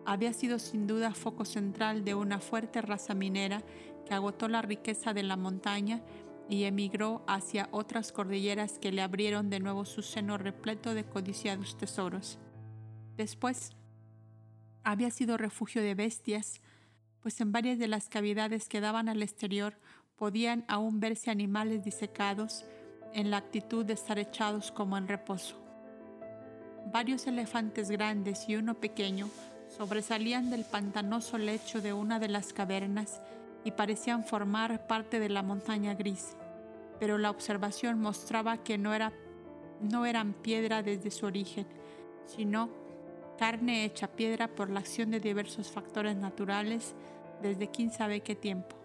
Había sido sin duda foco central de una fuerte raza minera que agotó la riqueza de la montaña y emigró hacia otras cordilleras que le abrieron de nuevo su seno repleto de codiciados tesoros. Después, había sido refugio de bestias, pues en varias de las cavidades que daban al exterior podían aún verse animales disecados, en la actitud de estar echados como en reposo. Varios elefantes grandes y uno pequeño sobresalían del pantanoso lecho de una de las cavernas y parecían formar parte de la montaña gris, pero la observación mostraba que no, era, no eran piedra desde su origen, sino carne hecha piedra por la acción de diversos factores naturales desde quién sabe qué tiempo.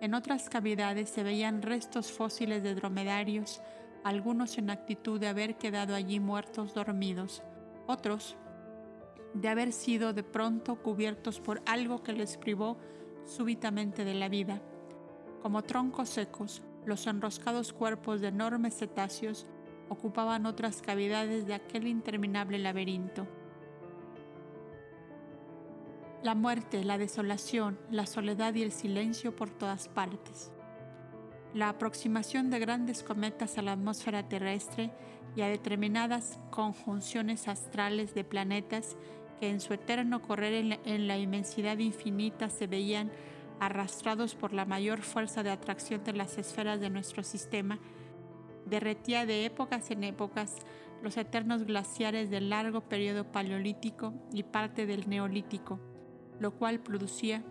En otras cavidades se veían restos fósiles de dromedarios, algunos en actitud de haber quedado allí muertos dormidos, otros de haber sido de pronto cubiertos por algo que les privó súbitamente de la vida. Como troncos secos, los enroscados cuerpos de enormes cetáceos ocupaban otras cavidades de aquel interminable laberinto. La muerte, la desolación, la soledad y el silencio por todas partes. La aproximación de grandes cometas a la atmósfera terrestre y a determinadas conjunciones astrales de planetas que en su eterno correr en la, en la, inmensidad infinita se veían arrastrados por la mayor fuerza de atracción de las esferas de nuestro sistema, derretía de épocas en épocas los eternos glaciares del largo periodo paleolítico y parte del neolítico, lo cual producía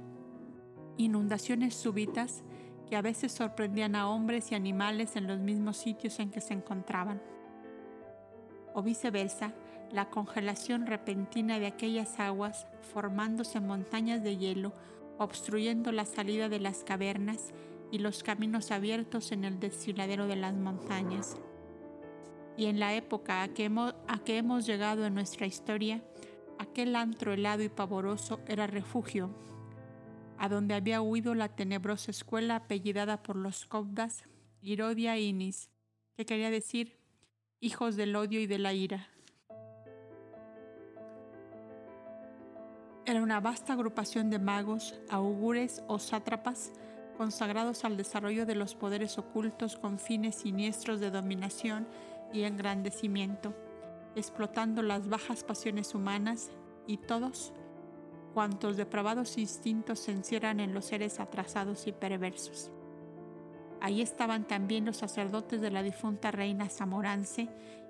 inundaciones súbitas que a veces sorprendían a hombres y animales en los mismos sitios en que se encontraban. O viceversa, la congelación repentina de aquellas aguas formándose montañas de hielo, obstruyendo la salida de las cavernas y los caminos abiertos en el desfiladero de las montañas. Y en la época a que, hemos, llegado en nuestra historia, aquel antro helado y pavoroso era refugio, a donde había huido la tenebrosa escuela apellidada por los Cobdas, Irodia Inis, que quería decir hijos del odio y de la ira. Era una vasta agrupación de magos, augures o sátrapas consagrados al desarrollo de los poderes ocultos con fines siniestros de dominación y engrandecimiento, explotando las bajas pasiones humanas y todos cuantos depravados instintos se encierran en los seres atrasados y perversos. Allí estaban también los sacerdotes de la difunta reina Zamorance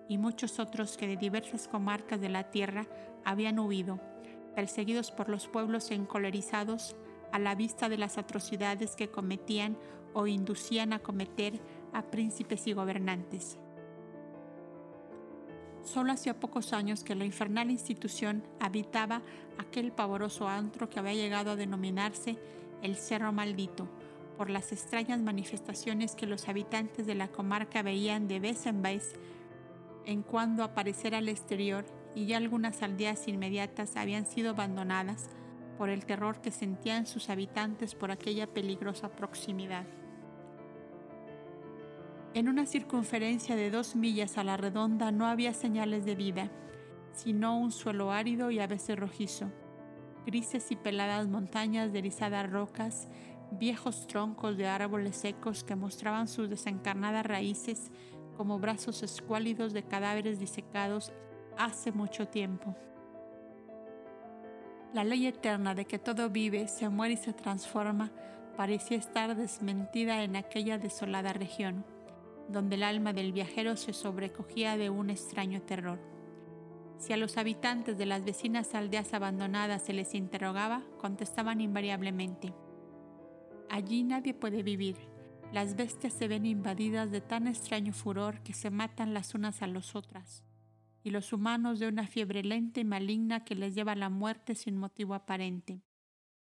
y muchos otros que de diversas comarcas de la tierra habían huido perseguidos por los pueblos encolerizados a la vista de las atrocidades que cometían o inducían a cometer a príncipes y gobernantes. Solo hacía pocos años que la infernal institución habitaba aquel pavoroso antro que había llegado a denominarse el Cerro Maldito, por las extrañas manifestaciones que los habitantes de la comarca veían de vez en vez en cuando aparecer al exterior y ya algunas aldeas inmediatas habían sido abandonadas por el terror que sentían sus habitantes por aquella peligrosa proximidad. En una circunferencia de dos millas a la redonda no había señales de vida, sino un suelo árido y a veces rojizo, grises y peladas montañas de erizadas rocas, viejos troncos de árboles secos que mostraban sus desencarnadas raíces como brazos escuálidos de cadáveres disecados hace mucho tiempo. La ley eterna de que todo vive, se muere y se transforma parecía estar desmentida en aquella desolada región, donde el alma del viajero se sobrecogía de un extraño terror. Si a los habitantes de las vecinas aldeas abandonadas se les interrogaba, contestaban invariablemente, Allí nadie puede vivir. Las bestias se ven invadidas de tan extraño furor que se matan las unas a las otras y los humanos de una fiebre lenta y maligna que les lleva a la muerte sin motivo aparente.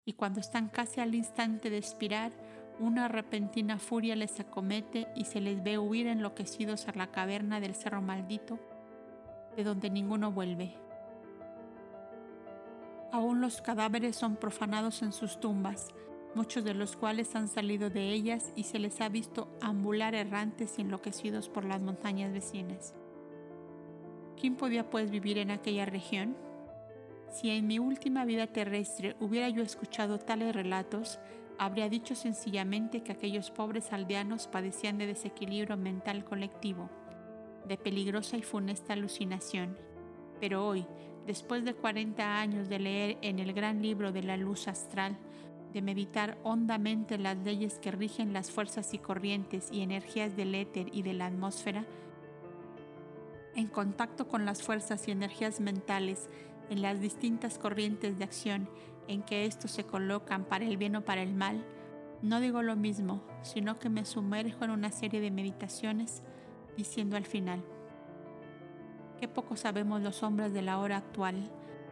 Y cuando están casi al instante de expirar, una repentina furia les acomete y se les ve huir enloquecidos a la caverna del cerro maldito, de donde ninguno vuelve. Aún los cadáveres son profanados en sus tumbas, muchos de los cuales han salido de ellas y se les ha visto ambular errantes y enloquecidos por las montañas vecinas. ¿Quién podía pues vivir en aquella región? Si en mi última vida terrestre hubiera yo escuchado tales relatos, habría dicho sencillamente que aquellos pobres aldeanos padecían de desequilibrio mental colectivo, de peligrosa y funesta alucinación. Pero hoy, después de 40 años de leer en el gran libro de la luz astral, de meditar hondamente las leyes que rigen las fuerzas y corrientes y energías del éter y de la atmósfera, en contacto con las fuerzas y energías mentales en las distintas corrientes de acción en que estos se colocan para el bien o para el mal, no digo lo mismo, sino que me sumerjo en una serie de meditaciones diciendo al final, qué poco sabemos los hombres de la hora actual,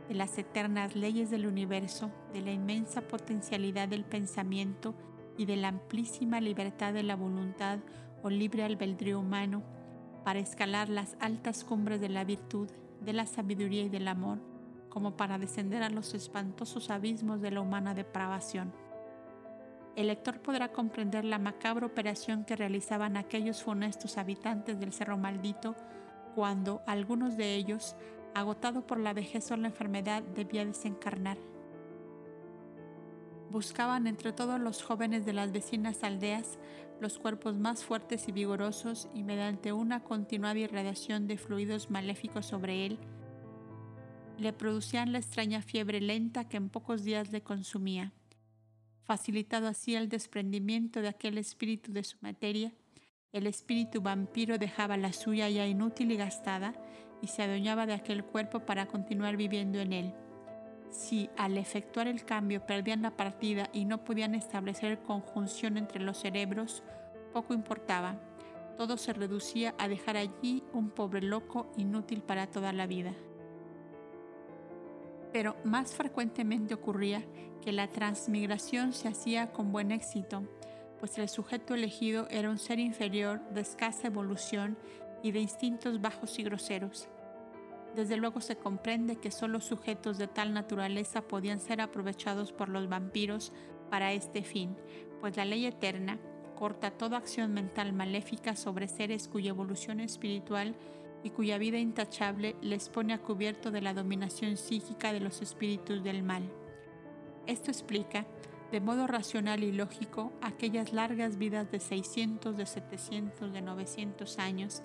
de las eternas leyes del universo, de la inmensa potencialidad del pensamiento y de la amplísima libertad de la voluntad o libre albedrío humano, para escalar las altas cumbres de la virtud, de la sabiduría y del amor, como para descender a los espantosos abismos de la humana depravación. El lector podrá comprender la macabra operación que realizaban aquellos funestos habitantes del Cerro Maldito cuando algunos de ellos, agotado por la vejez o la enfermedad, debía desencarnar. Buscaban entre todos los jóvenes de las vecinas aldeas los cuerpos más fuertes y vigorosos y mediante una continuada irradiación de fluidos maléficos sobre él, le producían la extraña fiebre lenta que en pocos días le consumía, facilitado así el desprendimiento de aquel espíritu de su materia el espíritu vampiro dejaba la suya ya inútil y gastada y se adueñaba de aquel cuerpo para continuar viviendo en él. Si al efectuar el cambio perdían la partida y no podían establecer conjunción entre los cerebros, poco importaba. Todo se reducía a dejar allí un pobre loco inútil para toda la vida. Pero más frecuentemente ocurría que la transmigración se hacía con buen éxito, pues el sujeto elegido era un ser inferior de escasa evolución y de instintos bajos y groseros. Desde luego se comprende que solo sujetos de tal naturaleza podían ser aprovechados por los vampiros para este fin, pues la ley eterna corta toda acción mental maléfica sobre seres cuya evolución espiritual y cuya vida intachable les pone a cubierto de la dominación psíquica de los espíritus del mal. Esto explica de modo racional y lógico aquellas largas vidas de 600, de 700, de 900 años,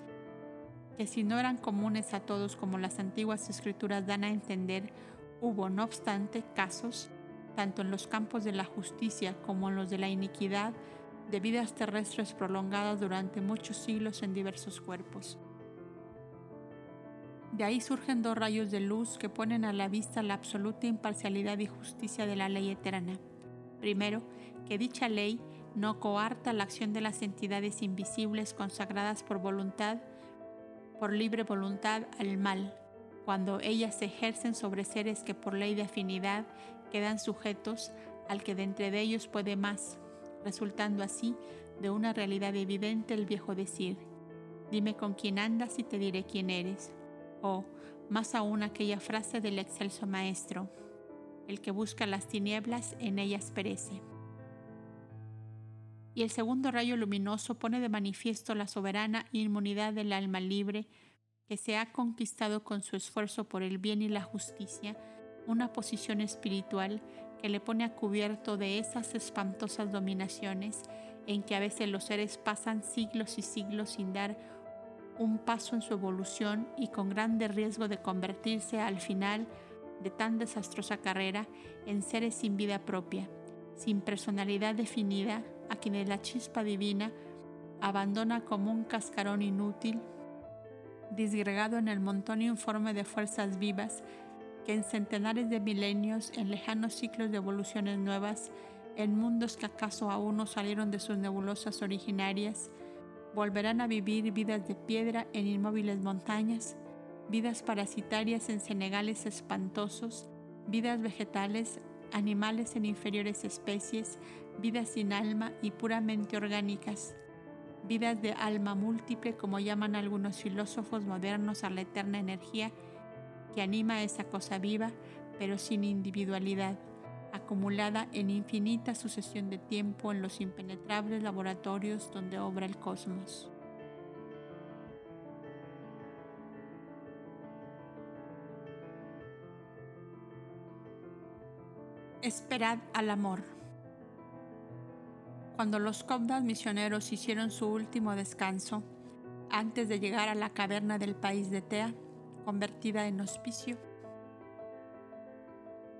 que si no eran comunes a todos como las antiguas escrituras dan a entender, hubo no obstante casos, tanto en los campos de la justicia como en los de la iniquidad, de vidas terrestres prolongadas durante muchos siglos en diversos cuerpos. De ahí surgen dos rayos de luz que ponen a la vista la absoluta imparcialidad y justicia de la ley eterna. Primero, que dicha ley no coarta la acción de las entidades invisibles consagradas por voluntad, por libre voluntad al mal, cuando ellas se ejercen sobre seres que por ley de afinidad quedan sujetos al que de entre ellos puede más, resultando así de una realidad evidente el viejo decir, dime con quién andas y te diré quién eres, o más aún aquella frase del excelso maestro, el que busca las tinieblas en ellas perece. Y el segundo rayo luminoso pone de manifiesto la soberana inmunidad del alma libre que se ha conquistado con su esfuerzo por el bien y la justicia, una posición espiritual que le pone a cubierto de esas espantosas dominaciones en que a veces los seres pasan siglos y siglos sin dar un paso en su evolución y con grande riesgo de convertirse al final de tan desastrosa carrera en seres sin vida propia, sin personalidad definida, a quienes la chispa divina abandona como un cascarón inútil, disgregado en el montón informe de fuerzas vivas que en centenares de milenios, en lejanos ciclos de evoluciones nuevas, en mundos que acaso aún no salieron de sus nebulosas originarias, volverán a vivir vidas de piedra en inmóviles montañas, vidas parasitarias en senegales espantosos, vidas vegetales, animales en inferiores especies, vidas sin alma y puramente orgánicas, vidas de alma múltiple como llaman algunos filósofos modernos a la eterna energía que anima esa cosa viva pero sin individualidad, acumulada en infinita sucesión de tiempo en los impenetrables laboratorios donde obra el cosmos. Esperad al amor. Cuando los cobdas misioneros hicieron su último descanso, antes de llegar a la caverna del país de Tea, convertida en hospicio,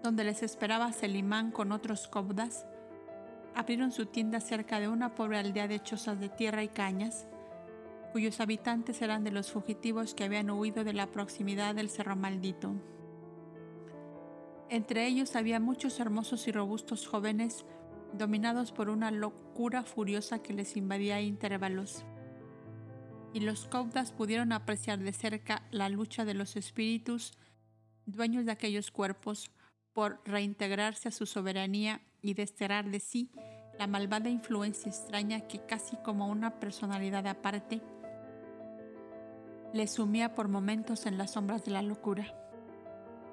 donde les esperaba Selimán con otros cobdas, abrieron su tienda cerca de una pobre aldea de chozas de tierra y cañas, cuyos habitantes eran de los fugitivos que habían huido de la proximidad del Cerro Maldito. Entre ellos había muchos hermosos y robustos jóvenes dominados por una locura furiosa que les invadía a intervalos. Y los caudas pudieron apreciar de cerca la lucha de los espíritus dueños de aquellos cuerpos por reintegrarse a su soberanía y desterrar de sí la malvada influencia extraña que casi como una personalidad aparte les sumía por momentos en las sombras de la locura.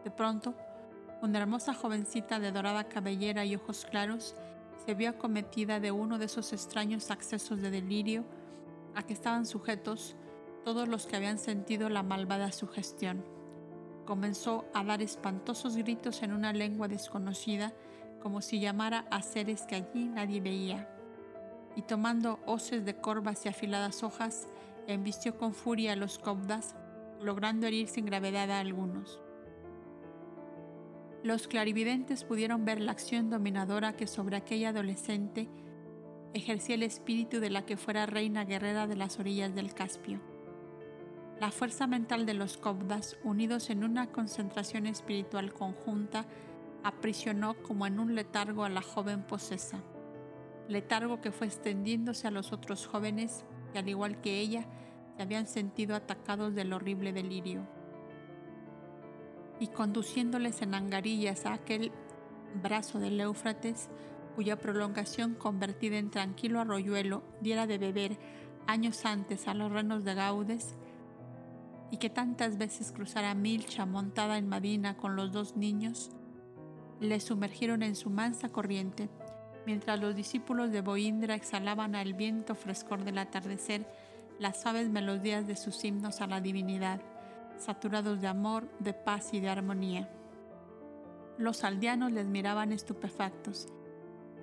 De pronto, una hermosa jovencita de dorada cabellera y ojos claros se vio acometida de uno de esos extraños accesos de delirio a que estaban sujetos todos los que habían sentido la malvada sugestión. Comenzó a dar espantosos gritos en una lengua desconocida, como si llamara a seres que allí nadie veía. Y tomando hoces de corvas y afiladas hojas, embistió con furia a los cobdas, logrando herir sin gravedad a algunos. Los clarividentes pudieron ver la acción dominadora que sobre aquella adolescente ejercía el espíritu de la que fuera reina guerrera de las orillas del Caspio. La fuerza mental de los Kobdas, unidos en una concentración espiritual conjunta, aprisionó como en un letargo a la joven posesa. Letargo que fue extendiéndose a los otros jóvenes que, al igual que ella, se habían sentido atacados del horrible delirio. Y conduciéndoles en angarillas a aquel brazo del Éufrates, cuya prolongación convertida en tranquilo arroyuelo diera de beber años antes a los renos de Gaudes, y que tantas veces cruzara Milcha montada en Madina con los dos niños, le sumergieron en su mansa corriente, mientras los discípulos de Boindra exhalaban al viento frescor del atardecer las suaves melodías de sus himnos a la divinidad, saturados de amor, de paz y de armonía. Los aldeanos les miraban estupefactos,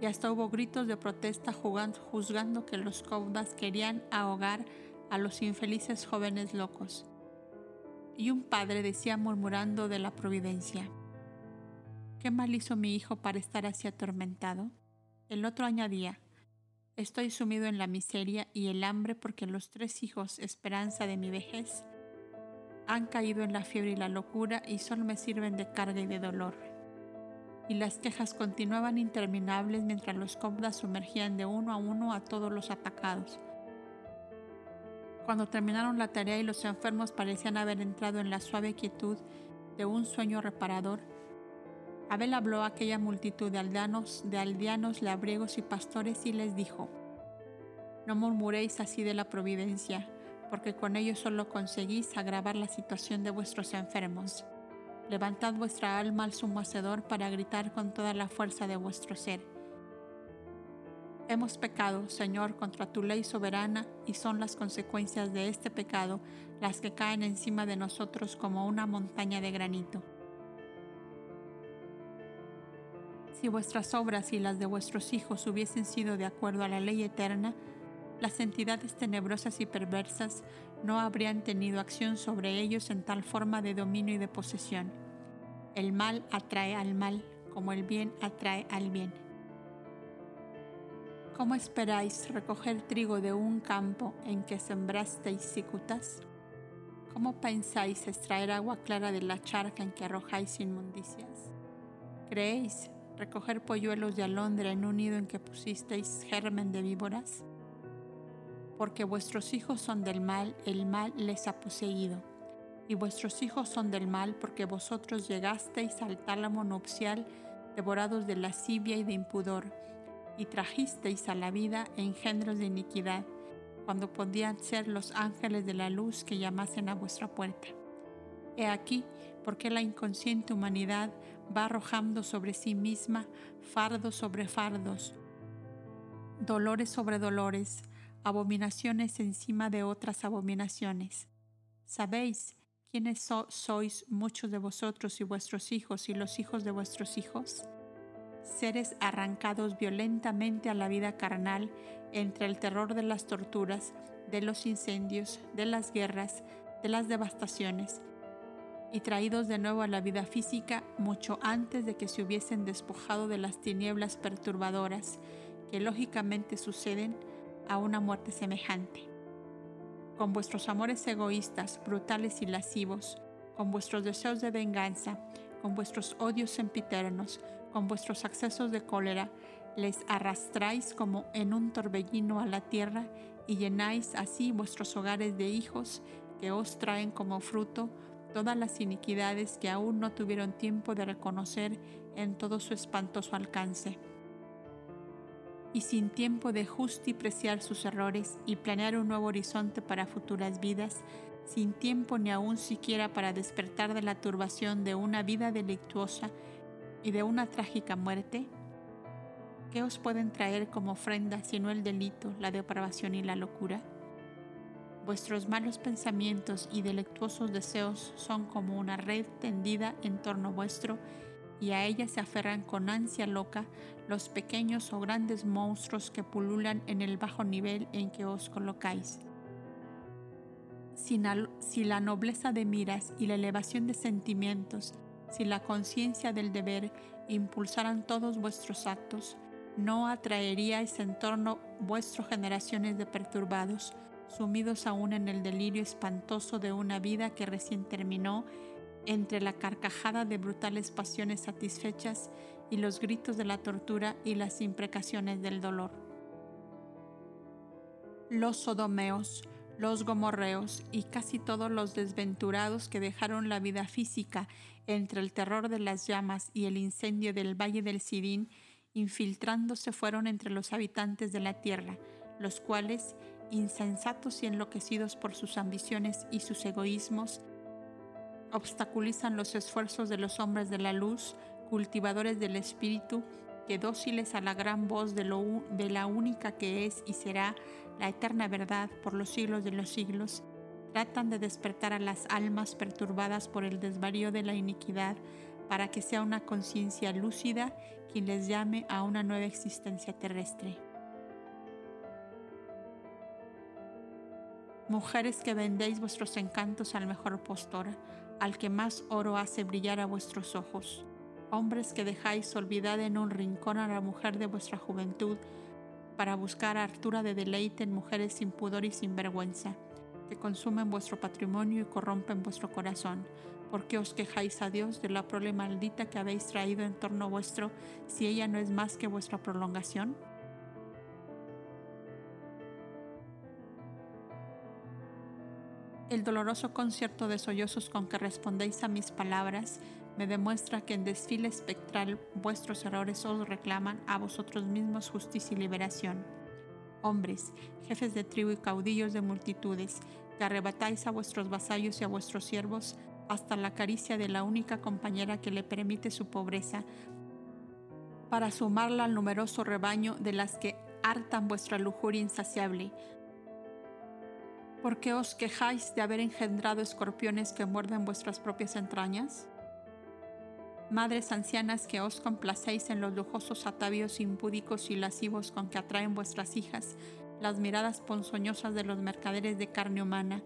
y hasta hubo gritos de protesta juzgando que los caudas querían ahogar a los infelices jóvenes locos. Y un padre decía murmurando de la providencia, ¿qué mal hizo mi hijo para estar así atormentado? El otro añadía, estoy sumido en la miseria y el hambre porque los tres hijos, esperanza de mi vejez, han caído en la fiebre y la locura y solo me sirven de carga y de dolor. Y las quejas continuaban interminables mientras los cobdas sumergían de uno a uno a todos los atacados cuando terminaron la tarea y los enfermos parecían haber entrado en la suave quietud de un sueño reparador, Abel habló a aquella multitud de aldeanos, de aldeanos, labriegos y pastores y les dijo, No murmuréis así de la providencia, porque con ello solo conseguís agravar la situación de vuestros enfermos. Levantad vuestra alma al sumo hacedor para gritar con toda la fuerza de vuestro ser Hemos pecado, Señor, contra tu ley soberana y son las consecuencias de este pecado las que caen encima de nosotros como una montaña de granito. Si vuestras obras y las de vuestros hijos hubiesen sido de acuerdo a la ley eterna, las entidades tenebrosas y perversas no habrían tenido acción sobre ellos en tal forma de dominio y de posesión. El mal atrae al mal, como el bien atrae al bien. ¿Cómo esperáis recoger trigo de un campo en que sembrasteis cicutas? ¿Cómo pensáis extraer agua clara de la charca en que arrojáis inmundicias? ¿Creéis recoger polluelos de alondra en un nido en que pusisteis germen de víboras? Porque vuestros hijos son del mal, el mal les ha poseído. Y vuestros hijos son del mal porque vosotros llegasteis al tálamo nupcial devorados de lascivia y de impudor y trajisteis a la vida engendros de iniquidad, cuando podían ser los ángeles de la luz que llamasen a vuestra puerta. He aquí porque la inconsciente humanidad va arrojando sobre sí misma fardos sobre fardos, dolores sobre dolores, abominaciones encima de otras abominaciones. ¿Sabéis quiénes sois muchos de vosotros y vuestros hijos y los hijos de vuestros hijos? seres arrancados violentamente a la vida carnal entre el terror de las torturas, de los incendios, de las guerras, de las devastaciones, y traídos de nuevo a la vida física mucho antes de que se hubiesen despojado de las tinieblas perturbadoras que lógicamente suceden a una muerte semejante. Con vuestros amores egoístas, brutales y lascivos, con vuestros deseos de venganza, con vuestros odios sempiternos, con vuestros accesos de cólera, les arrastráis como en un torbellino a la tierra y llenáis así vuestros hogares de hijos que os traen como fruto todas las iniquidades que aún no tuvieron tiempo de reconocer en todo su espantoso alcance. Y sin tiempo de justipreciar sus errores y planear un nuevo horizonte para futuras vidas, sin tiempo ni aún siquiera para despertar de la turbación de una vida delictuosa y de una trágica muerte, ¿qué os pueden traer como ofrenda sino el delito, la depravación y la locura? Vuestros malos pensamientos y delectuosos deseos son como una red tendida en torno vuestro y a ella se aferran con ansia loca los pequeños o grandes monstruos que pululan en el bajo nivel en que os colocáis. Si la nobleza de miras y la elevación de sentimientos si la conciencia del deber impulsaran todos vuestros actos, no atraeríais en torno vuestro generaciones de perturbados, sumidos aún en el delirio espantoso de una vida que recién terminó, entre la carcajada de brutales pasiones satisfechas y los gritos de la tortura y las imprecaciones del dolor. Los sodomeos, los gomorreos y casi todos los desventurados que dejaron la vida física entre el terror de las llamas y el incendio del valle del Sidín, infiltrándose fueron entre los habitantes de la tierra, los cuales, insensatos y enloquecidos por sus ambiciones y sus egoísmos, obstaculizan los esfuerzos de los hombres de la luz, cultivadores del espíritu, que dóciles a la gran voz de, la única que es y será la eterna verdad por los siglos de los siglos, tratan de despertar a las almas perturbadas por el desvarío de la iniquidad para que sea una conciencia lúcida quien les llame a una nueva existencia terrestre. Mujeres que vendéis vuestros encantos al mejor postor, al que más oro hace brillar a vuestros ojos. Hombres que dejáis olvidada en un rincón a la mujer de vuestra juventud para buscar hartura de deleite en mujeres sin pudor y sin vergüenza, que consumen vuestro patrimonio y corrompen vuestro corazón ¿Por qué os quejáis a Dios de la prole maldita que habéis traído en torno vuestro si ella no es más que vuestra prolongación? El doloroso concierto de sollozos con que respondéis a mis palabras me demuestra que en desfile espectral vuestros errores os reclaman a vosotros mismos justicia y liberación. Hombres, jefes de tribu y caudillos de multitudes, que arrebatáis a vuestros vasallos y a vuestros siervos hasta la caricia de la única compañera que le permite su pobreza, para sumarla al numeroso rebaño de las que hartan vuestra lujuria insaciable. ¿Por qué os quejáis de haber engendrado escorpiones que muerden vuestras propias entrañas? Madres ancianas que os complacéis en los lujosos atavíos impúdicos y lascivos con que atraen vuestras hijas las miradas ponzoñosas de los mercaderes de carne humana,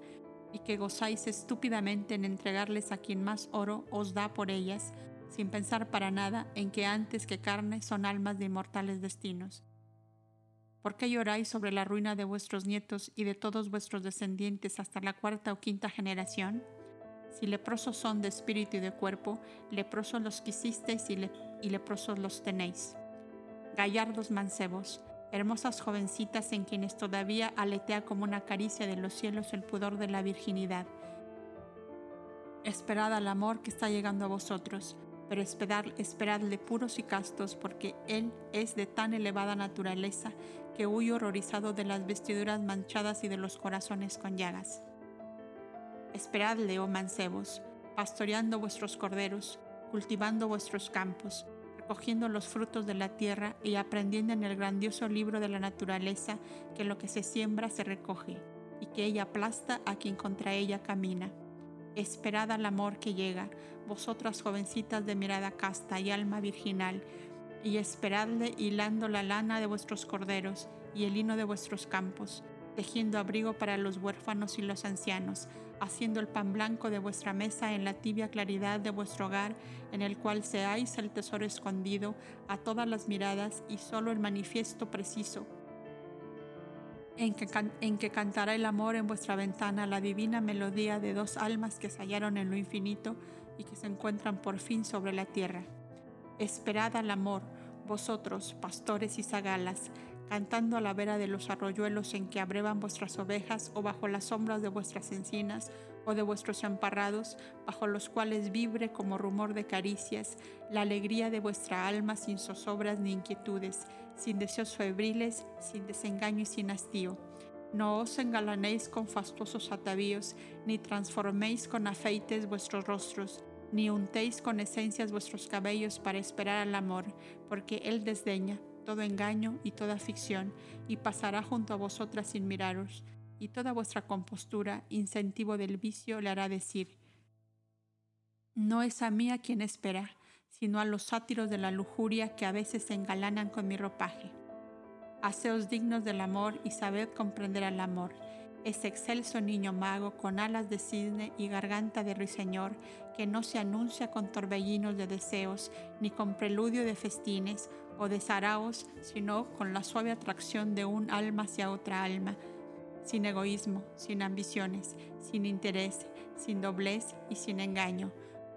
y que gozáis estúpidamente en entregarles a quien más oro os da por ellas, sin pensar para nada en que antes que carne son almas de inmortales destinos. ¿Por qué lloráis sobre la ruina de vuestros nietos y de todos vuestros descendientes hasta la cuarta o quinta generación? Si leprosos son de espíritu y de cuerpo, leprosos los quisisteis y, y leprosos los tenéis. Gallardos mancebos, hermosas jovencitas en quienes todavía aletea como una caricia de los cielos el pudor de la virginidad. Esperad al amor que está llegando a vosotros, pero esperad, esperadle puros y castos, porque Él es de tan elevada naturaleza que huye horrorizado de las vestiduras manchadas y de los corazones con llagas. Esperadle, oh mancebos, pastoreando vuestros corderos, cultivando vuestros campos, cogiendo los frutos de la tierra y aprendiendo en el grandioso libro de la naturaleza que lo que se siembra se recoge y que ella aplasta a quien contra ella camina. Esperad al amor que llega, vosotras jovencitas de mirada casta y alma virginal, y esperadle hilando la lana de vuestros corderos y el lino de vuestros campos, tejiendo abrigo para los huérfanos y los ancianos, haciendo el pan blanco de vuestra mesa en la tibia claridad de vuestro hogar, en el cual seáis el tesoro escondido a todas las miradas y solo el manifiesto preciso, en que, cantará el amor en vuestra ventana la divina melodía de dos almas que se hallaron en lo infinito y que se encuentran por fin sobre la tierra. Esperad al amor, vosotros, pastores y zagalas, cantando a la vera de los arroyuelos en que abrevan vuestras ovejas o bajo las sombras de vuestras encinas o de vuestros emparrados, bajo los cuales vibre como rumor de caricias la alegría de vuestra alma sin zozobras ni inquietudes, sin deseos febriles, sin desengaño y sin hastío. No os engalanéis con fastuosos atavíos, ni transforméis con afeites vuestros rostros, ni untéis con esencias vuestros cabellos para esperar al amor, porque Él desdeña todo engaño y toda ficción, y pasará junto a vosotras sin miraros, y toda vuestra compostura, incentivo del vicio, le hará decir, no es a mí a quien espera, sino a los sátiros de la lujuria que a veces se engalanan con mi ropaje. Haceos dignos del amor y sabed comprender al amor, ese excelso niño mago con alas de cisne y garganta de ruiseñor que no se anuncia con torbellinos de deseos ni con preludio de festines o desaraos, sino con la suave atracción de un alma hacia otra alma, sin egoísmo, sin ambiciones, sin interés, sin doblez y sin engaño.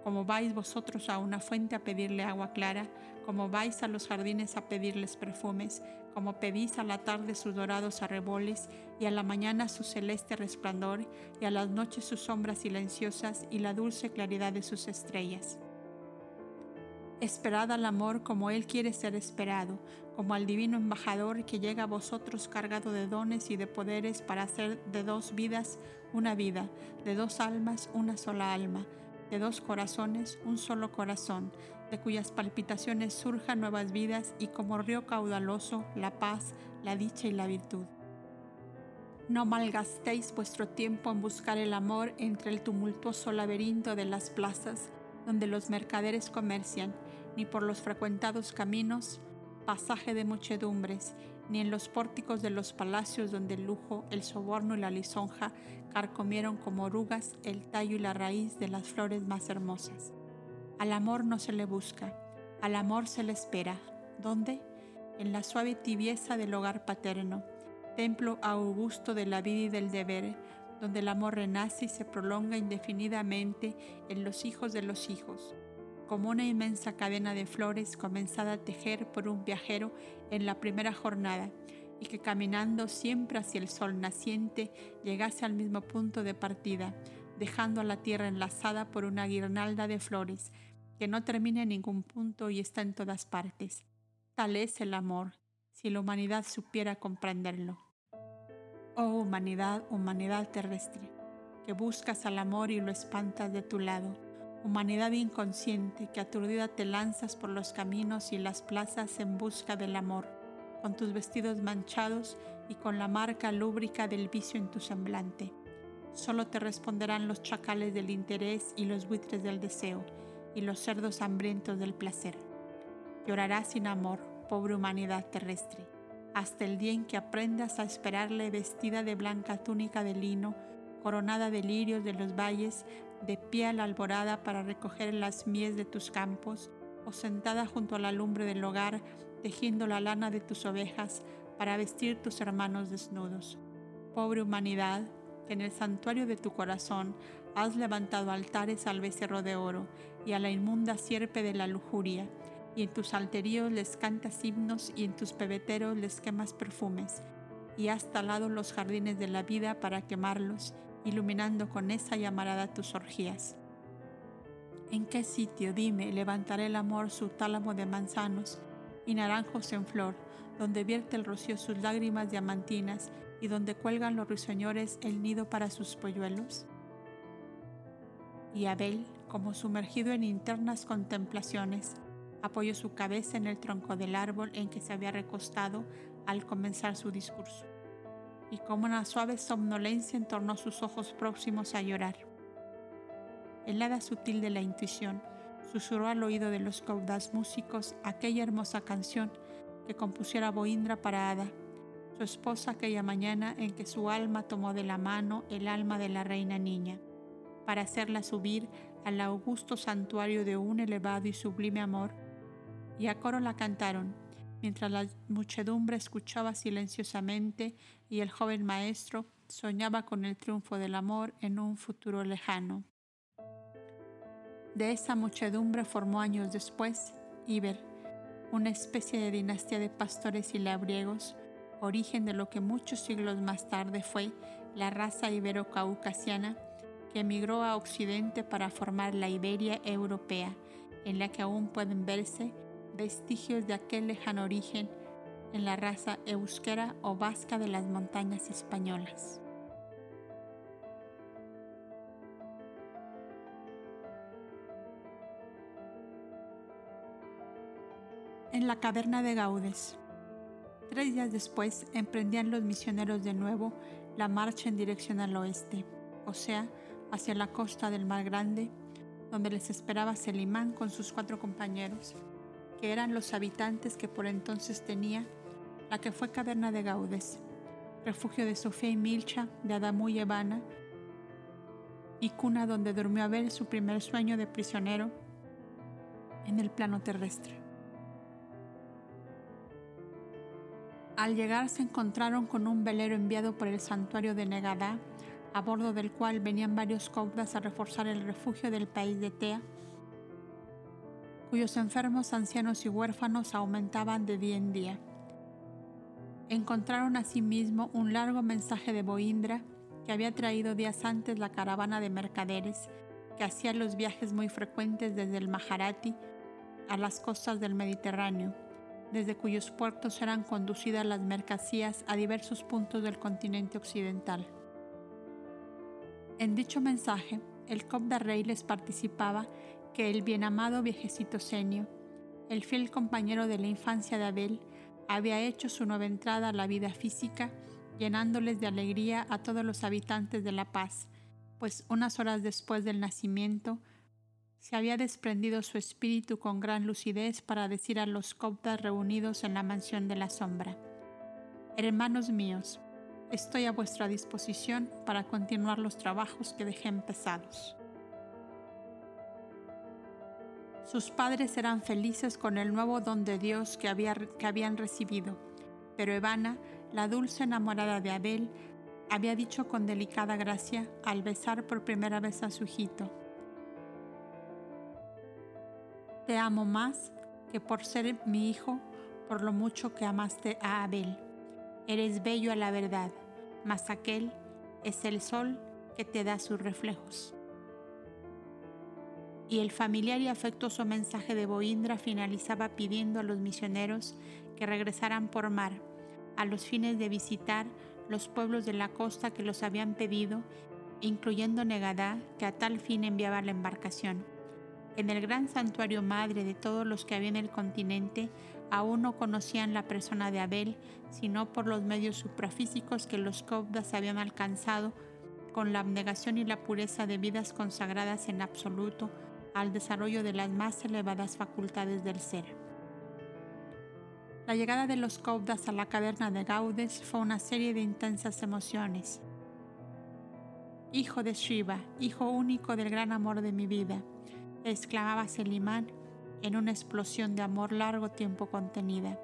Como vais vosotros a una fuente a pedirle agua clara, como vais a los jardines a pedirles perfumes, como pedís a la tarde sus dorados arreboles y a la mañana su celeste resplandor y a las noches sus sombras silenciosas y la dulce claridad de sus estrellas. Esperad al amor como Él quiere ser esperado, como al divino embajador que llega a vosotros cargado de dones y de poderes para hacer de dos vidas una vida, de dos almas una sola alma, de dos corazones un solo corazón, de cuyas palpitaciones surjan nuevas vidas y como río caudaloso la paz, la dicha y la virtud. No malgastéis vuestro tiempo en buscar el amor entre el tumultuoso laberinto de las plazas donde los mercaderes comercian, ni por los frecuentados caminos, pasaje de muchedumbres, ni en los pórticos de los palacios donde el lujo, el soborno y la lisonja carcomieron como orugas el tallo y la raíz de las flores más hermosas. Al amor no se le busca, al amor se le espera. ¿Dónde? En la suave tibieza del hogar paterno, templo augusto de la vida y del deber, donde el amor renace y se prolonga indefinidamente en los hijos de los hijos, como una inmensa cadena de flores comenzada a tejer por un viajero en la primera jornada y que caminando siempre hacia el sol naciente llegase al mismo punto de partida, dejando a la tierra enlazada por una guirnalda de flores que no termina en ningún punto y está en todas partes. Tal es el amor, si la humanidad supiera comprenderlo. Oh humanidad, humanidad terrestre, que buscas al amor y lo espantas de tu lado humanidad inconsciente que aturdida te lanzas por los caminos y las plazas en busca del amor, con tus vestidos manchados y con la marca lúbrica del vicio en tu semblante. Solo te responderán los chacales del interés y los buitres del deseo, y los cerdos hambrientos del placer. Llorarás sin amor, pobre humanidad terrestre, hasta el día en que aprendas a esperarle vestida de blanca túnica de lino, coronada de lirios de los valles, de pie a la alborada para recoger las mies de tus campos, o sentada junto a la lumbre del hogar, tejiendo la lana de tus ovejas para vestir tus hermanos desnudos. Pobre humanidad, que en el santuario de tu corazón has levantado altares al becerro de oro y a la inmunda sierpe de la lujuria, y en tus alteríos les cantas himnos y en tus pebeteros les quemas perfumes, y has talado los jardines de la vida para quemarlos iluminando con esa llamarada tus orgías. ¿En qué sitio, dime, levantaré el amor su tálamo de manzanos y naranjos en flor, donde vierte el rocío sus lágrimas diamantinas y donde cuelgan los ruiseñores el nido para sus polluelos? Y Abel, como sumergido en internas contemplaciones, apoyó su cabeza en el tronco del árbol en que se había recostado al comenzar su discurso y como una suave somnolencia entornó sus ojos próximos a llorar. El hada sutil de la intuición susurró al oído de los caudas músicos aquella hermosa canción que compusiera Boindra para Ada, su esposa aquella mañana en que su alma tomó de la mano el alma de la reina niña, para hacerla subir al augusto santuario de un elevado y sublime amor, y a coro la cantaron mientras la muchedumbre escuchaba silenciosamente y el joven maestro soñaba con el triunfo del amor en un futuro lejano. De esa muchedumbre formó años después Iber, una especie de dinastía de pastores y labriegos, origen de lo que muchos siglos más tarde fue la raza ibero-caucasiana que emigró a Occidente para formar la Iberia europea, en la que aún pueden verse vestigios de aquel lejano origen en la raza euskera o vasca de las montañas españolas. En la caverna de Gaudes. Tres días después emprendían los misioneros de nuevo la marcha en dirección al oeste, o sea, hacia la costa del Mar Grande, donde les esperaba Selimán con sus cuatro compañeros que eran los habitantes que por entonces tenía la que fue caverna de Gaudes, refugio de Sofía y Milcha, de Adamú y Evana, y cuna donde durmió Abel su primer sueño de prisionero en el plano terrestre. Al llegar se encontraron con un velero enviado por el santuario de Negadá, a bordo del cual venían varios caudas a reforzar el refugio del país de Tea, cuyos enfermos, ancianos y huérfanos aumentaban de día en día. Encontraron asimismo un largo mensaje de Boindra que había traído días antes la caravana de mercaderes que hacía los viajes muy frecuentes desde el Maharati a las costas del Mediterráneo, desde cuyos puertos eran conducidas las mercancías a diversos puntos del continente occidental. En dicho mensaje, el Cobda Rey les participaba que el bien amado viejecito Senio, el fiel compañero de la infancia de Abel, había hecho su nueva entrada a la vida física, llenándoles de alegría a todos los habitantes de La Paz, pues unas horas después del nacimiento, se había desprendido su espíritu con gran lucidez para decir a los coptas reunidos en la mansión de la sombra, Hermanos míos, estoy a vuestra disposición para continuar los trabajos que dejé empezados. Sus padres eran felices con el nuevo don de Dios que, habían recibido, pero Evana, la dulce enamorada de Abel, había dicho con delicada gracia al besar por primera vez a su hijito, Te amo más que por ser mi hijo, por lo mucho que amaste a Abel. Eres bello a la verdad, mas aquel es el sol que te da sus reflejos y el familiar y afectuoso mensaje de Boindra finalizaba pidiendo a los misioneros que regresaran por mar, a los fines de visitar los pueblos de la costa que los habían pedido, incluyendo Negadá, que a tal fin enviaba la embarcación. En el gran santuario madre de todos los que había en el continente, aún no conocían la persona de Abel, sino por los medios suprafísicos que los cobdas habían alcanzado con la abnegación y la pureza de vidas consagradas en absoluto al desarrollo de las más elevadas facultades del ser. La llegada de los Caudas a la caverna de Gaudes fue una serie de intensas emociones. Hijo de Shiva, hijo único del gran amor de mi vida, exclamaba Selimán en una explosión de amor largo tiempo contenida.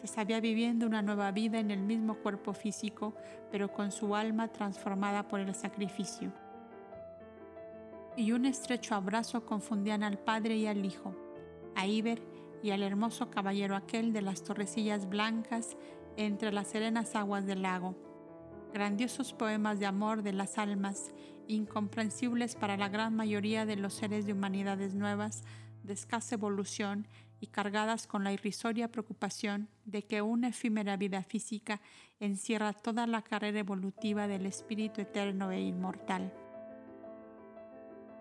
Se sabía viviendo una nueva vida en el mismo cuerpo físico, pero con su alma transformada por el sacrificio y un estrecho abrazo confundían al padre y al hijo, a Iber y al hermoso caballero aquel de las torrecillas blancas entre las serenas aguas del lago. Grandiosos poemas de amor de las almas, incomprensibles para la gran mayoría de los seres de humanidades nuevas, de escasa evolución y cargadas con la irrisoria preocupación de que una efímera vida física encierra toda la carrera evolutiva del espíritu eterno e inmortal.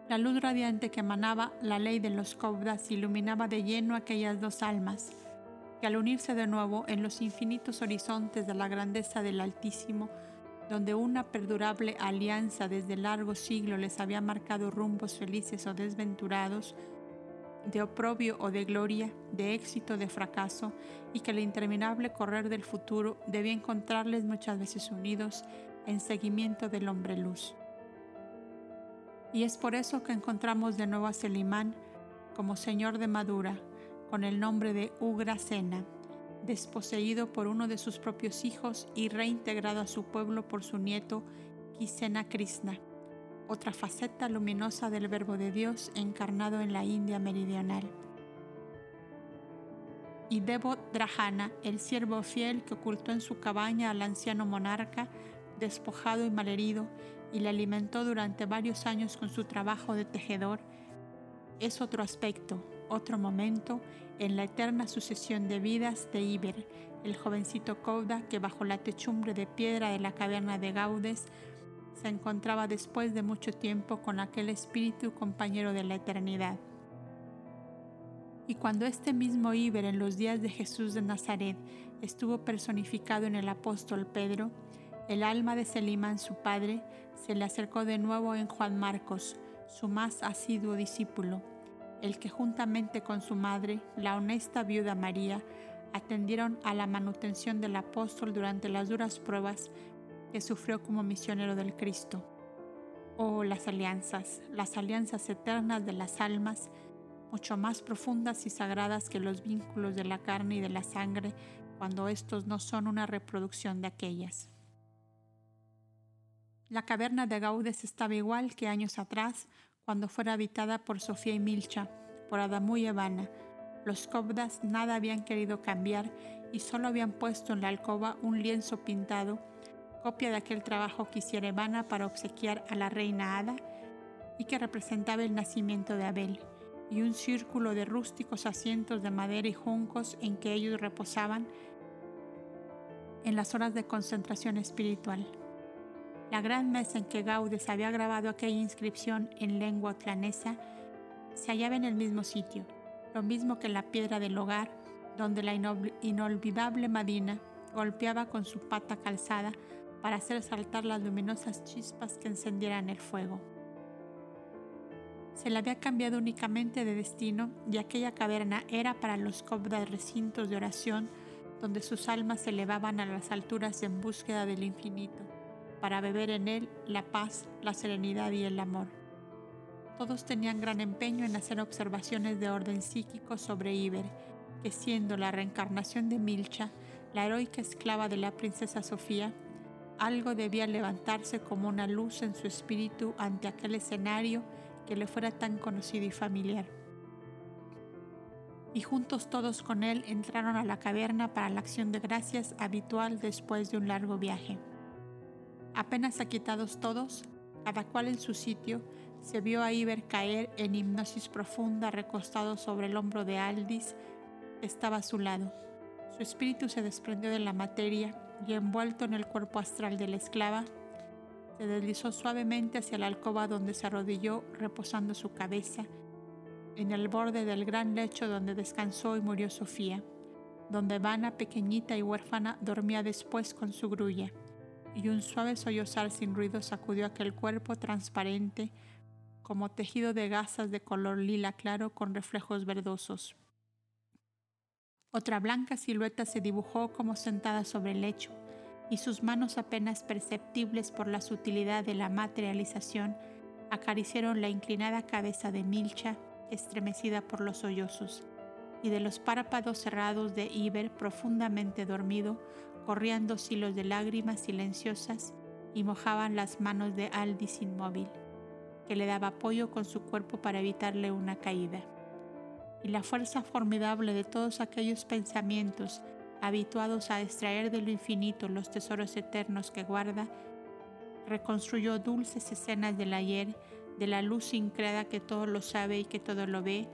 La luz radiante que emanaba la ley de los Cobdas iluminaba de lleno aquellas dos almas, que al unirse de nuevo en los infinitos horizontes de la grandeza del Altísimo, donde una perdurable alianza desde largo siglo les había marcado rumbos felices o desventurados, de oprobio o de gloria, de éxito o de fracaso, y que el interminable correr del futuro debía encontrarles muchas veces unidos en seguimiento del hombre luz. Y es por eso que encontramos de nuevo a Selimán como señor de Madura, con el nombre de Ugrasena, desposeído por uno de sus propios hijos y reintegrado a su pueblo por su nieto Kisena Krishna, otra faceta luminosa del Verbo de Dios encarnado en la India meridional. Y Devo Drahana, el siervo fiel que ocultó en su cabaña al anciano monarca, despojado y malherido, y le alimentó durante varios años con su trabajo de tejedor, es otro aspecto, otro momento en la eterna sucesión de vidas de Iber, el jovencito Kouda que bajo la techumbre de piedra de la caverna de Gaudes se encontraba después de mucho tiempo con aquel espíritu compañero de la eternidad. Y cuando este mismo Iber en los días de Jesús de Nazaret estuvo personificado en el apóstol Pedro, el alma de Selimán, su padre, se le acercó de nuevo en Juan Marcos, su más asiduo discípulo, el que juntamente con su madre, la honesta viuda María, atendieron a la manutención del apóstol durante las duras pruebas que sufrió como misionero del Cristo. Oh, las alianzas, las alianzas eternas de las almas, mucho más profundas y sagradas que los vínculos de la carne y de la sangre cuando estos no son una reproducción de aquellas. La caverna de Gaudes estaba igual que años atrás, cuando fuera habitada por Sofía y Milcha, por Adamu y Evana. Los cobdas nada habían querido cambiar y solo habían puesto en la alcoba un lienzo pintado, copia de aquel trabajo que hiciera Evana para obsequiar a la reina Ada y que representaba el nacimiento de Abel, y un círculo de rústicos asientos de madera y juncos en que ellos reposaban en las horas de concentración espiritual. La gran mesa en que Gaudes había grabado aquella inscripción en lengua atlanesa se hallaba en el mismo sitio, lo mismo que la piedra del hogar, donde la inolvidable Madina golpeaba con su pata calzada para hacer saltar las luminosas chispas que encendieran el fuego. Se le había cambiado únicamente de destino y aquella caverna era para los cobdas recintos de oración donde sus almas se elevaban a las alturas en búsqueda del infinito para beber en él la paz, la serenidad y el amor. Todos tenían gran empeño en hacer observaciones de orden psíquico sobre Iber, que siendo la reencarnación de Milcha, la heroica esclava de la princesa Sofía, algo debía levantarse como una luz en su espíritu ante aquel escenario que le fuera tan conocido y familiar. Y juntos todos con él entraron a la caverna para la acción de gracias habitual después de un largo viaje. Apenas aquitados todos, cada cual en su sitio, se vio a Iber caer en hipnosis profunda recostado sobre el hombro de Aldis, estaba a su lado. Su espíritu se desprendió de la materia y envuelto en el cuerpo astral de la esclava, se deslizó suavemente hacia la alcoba donde se arrodilló reposando su cabeza, en el borde del gran lecho donde descansó y murió Sofía, donde Vana, pequeñita y huérfana, dormía después con su grulla y un suave sollozar sin ruido sacudió aquel cuerpo transparente como tejido de gasas de color lila claro con reflejos verdosos. Otra blanca silueta se dibujó como sentada sobre el lecho, y sus manos apenas perceptibles por la sutilidad de la materialización acariciaron la inclinada cabeza de Milcha, estremecida por los sollozos, y de los párpados cerrados de Iber profundamente dormido corrían dos hilos de lágrimas silenciosas y mojaban las manos de Aldis inmóvil, que le daba apoyo con su cuerpo para evitarle una caída. Y la fuerza formidable de todos aquellos pensamientos habituados a extraer de lo infinito los tesoros eternos que guarda, reconstruyó dulces escenas del ayer, de la luz increda que todo lo sabe y que todo lo ve,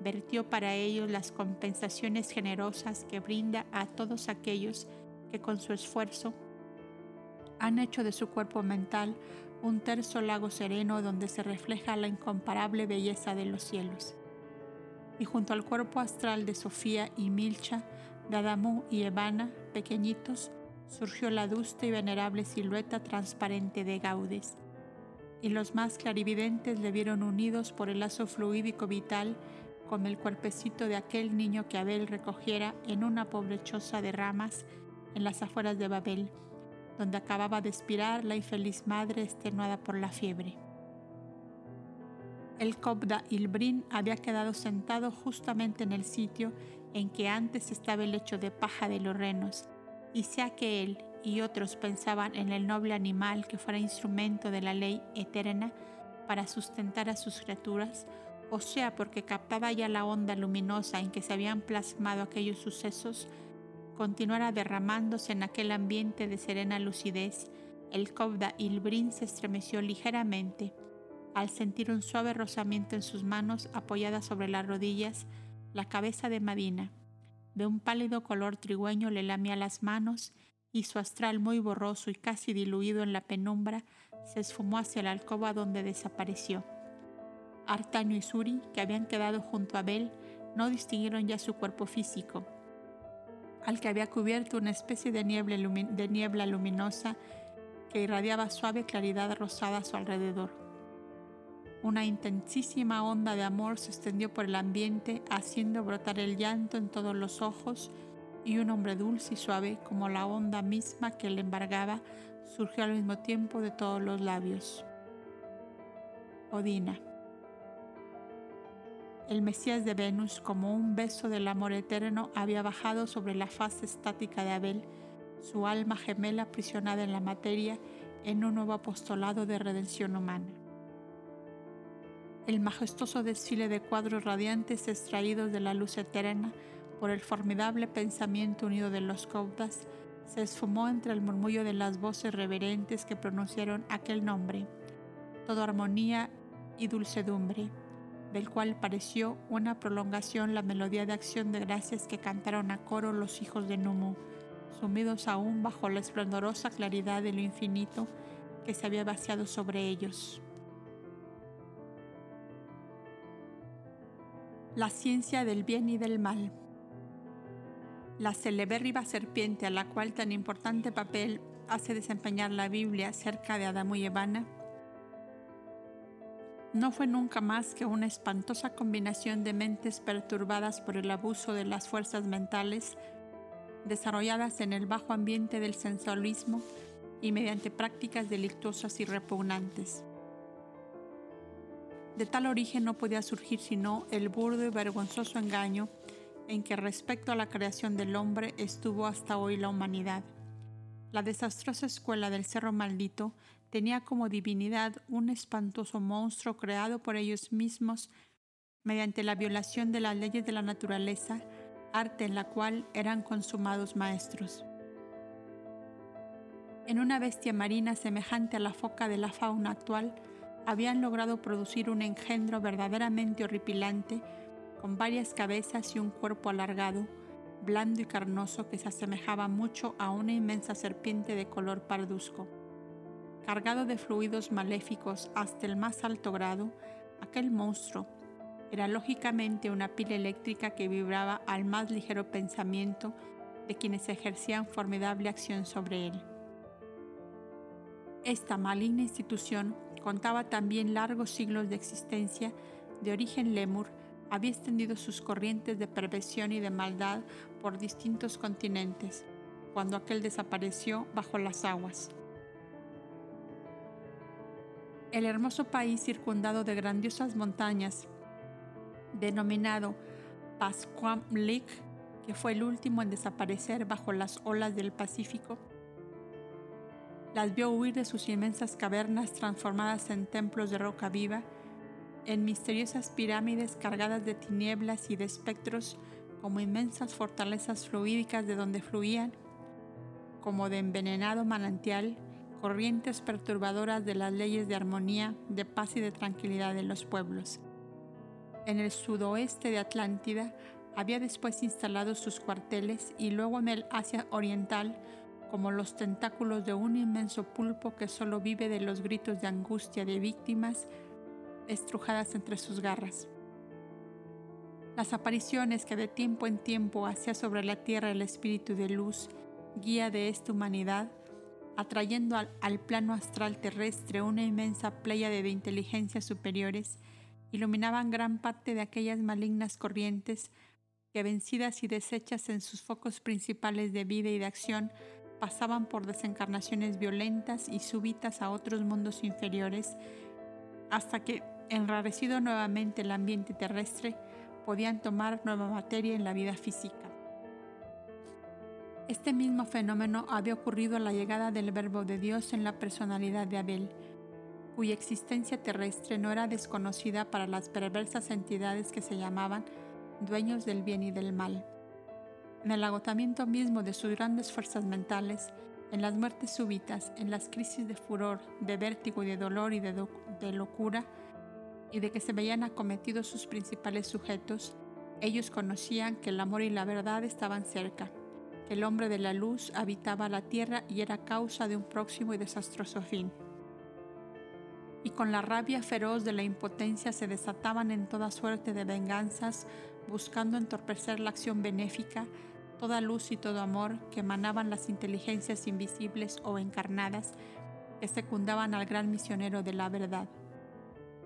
vertió para ellos las compensaciones generosas que brinda a todos aquellos con su esfuerzo han hecho de su cuerpo mental un terso lago sereno donde se refleja la incomparable belleza de los cielos. Y junto al cuerpo astral de Sofía y Milcha, de y Evana, pequeñitos, surgió la adusta y venerable silueta transparente de Gaudes. Y los más clarividentes le vieron unidos por el lazo fluídico vital con el cuerpecito de aquel niño que Abel recogiera en una pobre choza de ramas en las afueras de Babel, donde acababa de expirar la infeliz madre extenuada por la fiebre. El Cobda Ilbrin había quedado sentado justamente en el sitio en que antes estaba el lecho de paja de los renos, y sea que él y otros pensaban en el noble animal que fuera instrumento de la ley eterna para sustentar a sus criaturas, o sea porque captaba ya la onda luminosa en que se habían plasmado aquellos sucesos, continuara derramándose en aquel ambiente de serena lucidez, el Cobda Ilbrin se estremeció ligeramente al sentir un suave rozamiento en sus manos apoyadas sobre las rodillas, la cabeza de Madina. De un pálido color trigüeño le lamía las manos y su astral muy borroso y casi diluido en la penumbra se esfumó hacia la alcoba donde desapareció. Artaño y Suri, que habían quedado junto a Abel, no distinguieron ya su cuerpo físico al que había cubierto una especie de niebla, de niebla luminosa que irradiaba suave claridad rosada a su alrededor. Una intensísima onda de amor se extendió por el ambiente, haciendo brotar el llanto en todos los ojos, y un hombre dulce y suave, como la onda misma que le embargaba, surgió al mismo tiempo de todos los labios. Odina. El Mesías de Venus, como un beso del amor eterno, había bajado sobre la faz estática de Abel, su alma gemela aprisionada en la materia, en un nuevo apostolado de redención humana. El majestuoso desfile de cuadros radiantes extraídos de la luz eterna por el formidable pensamiento unido de los caudas se esfumó entre el murmullo de las voces reverentes que pronunciaron aquel nombre, toda armonía y dulcedumbre del cual pareció una prolongación la melodía de acción de gracias que cantaron a coro los hijos de Numu, sumidos aún bajo la esplendorosa claridad de lo infinito que se había vaciado sobre ellos. La ciencia del bien y del mal. La celebérrima serpiente a la cual tan importante papel hace desempeñar la Biblia cerca de Adamo y Evana no fue nunca más que una espantosa combinación de mentes perturbadas por el abuso de las fuerzas mentales, desarrolladas en el bajo ambiente del sensualismo y mediante prácticas delictuosas y repugnantes. De tal origen no podía surgir sino el burdo y vergonzoso engaño en que respecto a la creación del hombre estuvo hasta hoy la humanidad. La desastrosa escuela del cerro maldito tenía como divinidad un espantoso monstruo creado por ellos mismos mediante la violación de las leyes de la naturaleza, arte en la cual eran consumados maestros. En una bestia marina semejante a la foca de la fauna actual, habían logrado producir un engendro verdaderamente horripilante, con varias cabezas y un cuerpo alargado, blando y carnoso que se asemejaba mucho a una inmensa serpiente de color parduzco. Cargado de fluidos maléficos hasta el más alto grado, aquel monstruo era lógicamente una pila eléctrica que vibraba al más ligero pensamiento de quienes ejercían formidable acción sobre él. Esta maligna institución contaba también largos siglos de existencia, de origen lemur, había extendido sus corrientes de perversión y de maldad por distintos continentes, cuando aquel desapareció bajo las aguas. El hermoso país circundado de grandiosas montañas, denominado Pascuam Lake, que fue el último en desaparecer bajo las olas del Pacífico, las vio huir de sus inmensas cavernas transformadas en templos de roca viva, en misteriosas pirámides cargadas de tinieblas y de espectros como inmensas fortalezas fluídicas de donde fluían, como de envenenado manantial, corrientes perturbadoras de las leyes de armonía, de paz y de tranquilidad de los pueblos. En el sudoeste de Atlántida había después instalado sus cuarteles y luego en el Asia Oriental como los tentáculos de un inmenso pulpo que solo vive de los gritos de angustia de víctimas estrujadas entre sus garras. Las apariciones que de tiempo en tiempo hacía sobre la tierra el espíritu de luz, guía de esta humanidad, atrayendo al, plano astral terrestre una inmensa playa de inteligencias superiores, iluminaban gran parte de aquellas malignas corrientes que vencidas y deshechas en sus focos principales de vida y de acción, pasaban por desencarnaciones violentas y súbitas a otros mundos inferiores, hasta que, enrarecido nuevamente el ambiente terrestre, podían tomar nueva materia en la vida física. Este mismo fenómeno había ocurrido a la llegada del Verbo de Dios en la personalidad de Abel, cuya existencia terrestre no era desconocida para las perversas entidades que se llamaban dueños del bien y del mal. En el agotamiento mismo de sus grandes fuerzas mentales, en las muertes súbitas, en las crisis de furor, de vértigo y de dolor y de, de locura, y de que se veían acometidos sus principales sujetos, ellos conocían que el amor y la verdad estaban cerca el hombre de la luz habitaba la tierra y era causa de un próximo y desastroso fin. Y con la rabia feroz de la impotencia se desataban en toda suerte de venganzas, buscando entorpecer la acción benéfica, toda luz y todo amor que emanaban las inteligencias invisibles o encarnadas que secundaban al gran misionero de la verdad.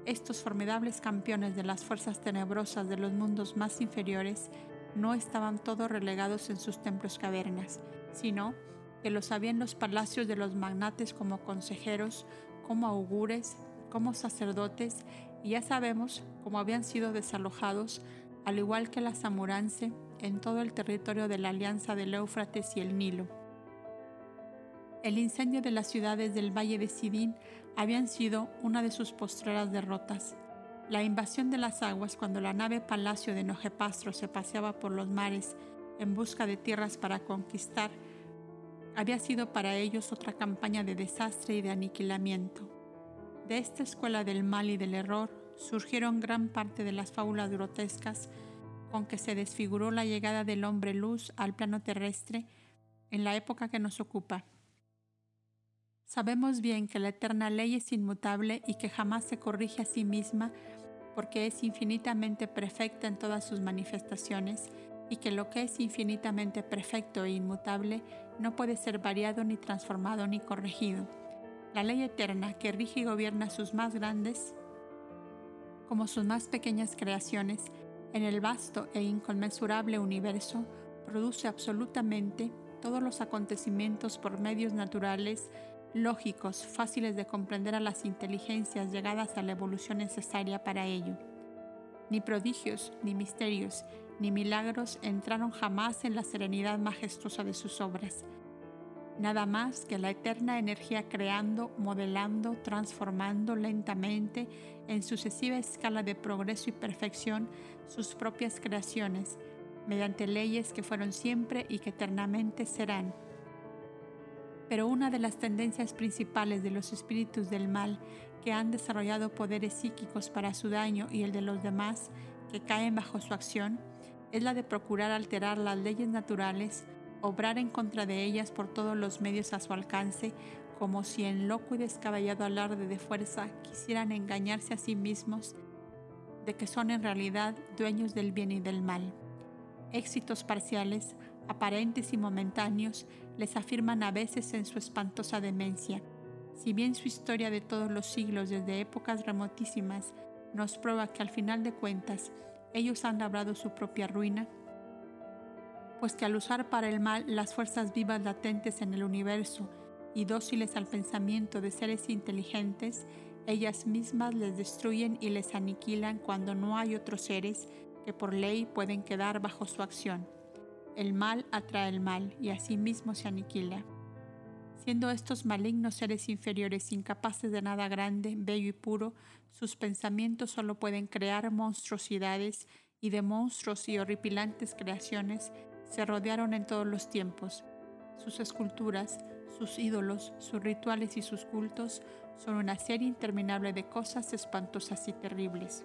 Estos formidables campeones de las fuerzas tenebrosas de los mundos más inferiores no estaban todos relegados en sus templos cavernas, sino que los había en los palacios de los magnates como consejeros, como augures, como sacerdotes Y ya sabemos cómo habían sido desalojados, al igual que la Samurance, en todo el territorio de la alianza del Éufrates y el Nilo. El incendio de las ciudades del Valle de Sidín habían sido una de sus postreras derrotas. La invasión de las aguas cuando la nave Palacio de Nojepastro se paseaba por los mares en busca de tierras para conquistar, había sido para ellos otra campaña de desastre y de aniquilamiento. De esta escuela del mal y del error surgieron gran parte de las fábulas grotescas con que se desfiguró la llegada del hombre luz al plano terrestre en la época que nos ocupa. Sabemos bien que la eterna ley es inmutable y que jamás se corrige a sí misma porque es infinitamente perfecta en todas sus manifestaciones y que lo que es infinitamente perfecto e inmutable no puede ser variado ni transformado ni corregido. La ley eterna que rige y gobierna sus más grandes como sus más pequeñas creaciones en el vasto e inconmensurable universo produce absolutamente todos los acontecimientos por medios naturales lógicos, fáciles de comprender a las inteligencias llegadas a la evolución necesaria para ello. Ni prodigios, ni misterios, ni milagros entraron jamás en la serenidad majestuosa de sus obras. Nada más que la eterna energía creando, modelando, transformando lentamente en sucesiva escala de progreso y perfección sus propias creaciones, mediante leyes que fueron siempre y que eternamente serán. Pero una de las tendencias principales de los espíritus del mal que han desarrollado poderes psíquicos para su daño y el de los demás que caen bajo su acción es la de procurar alterar las leyes naturales, obrar en contra de ellas por todos los medios a su alcance, como si en loco y descabellado alarde de fuerza quisieran engañarse a sí mismos de que son en realidad dueños del bien y del mal. Éxitos parciales aparentes y momentáneos, les afirman a veces en su espantosa demencia. Si bien su historia de todos los siglos desde épocas remotísimas nos prueba que al final de cuentas ellos han labrado su propia ruina, pues que al usar para el mal las fuerzas vivas latentes en el universo y dóciles al pensamiento de seres inteligentes, ellas mismas les destruyen y les aniquilan cuando no hay otros seres que por ley pueden quedar bajo su acción. El mal atrae el mal y así mismo se aniquila. Siendo estos malignos seres inferiores incapaces de nada grande, bello y puro, sus pensamientos solo pueden crear monstruosidades y de monstruos y horripilantes creaciones se rodearon en todos los tiempos. Sus esculturas, sus ídolos, sus rituales y sus cultos son una serie interminable de cosas espantosas y terribles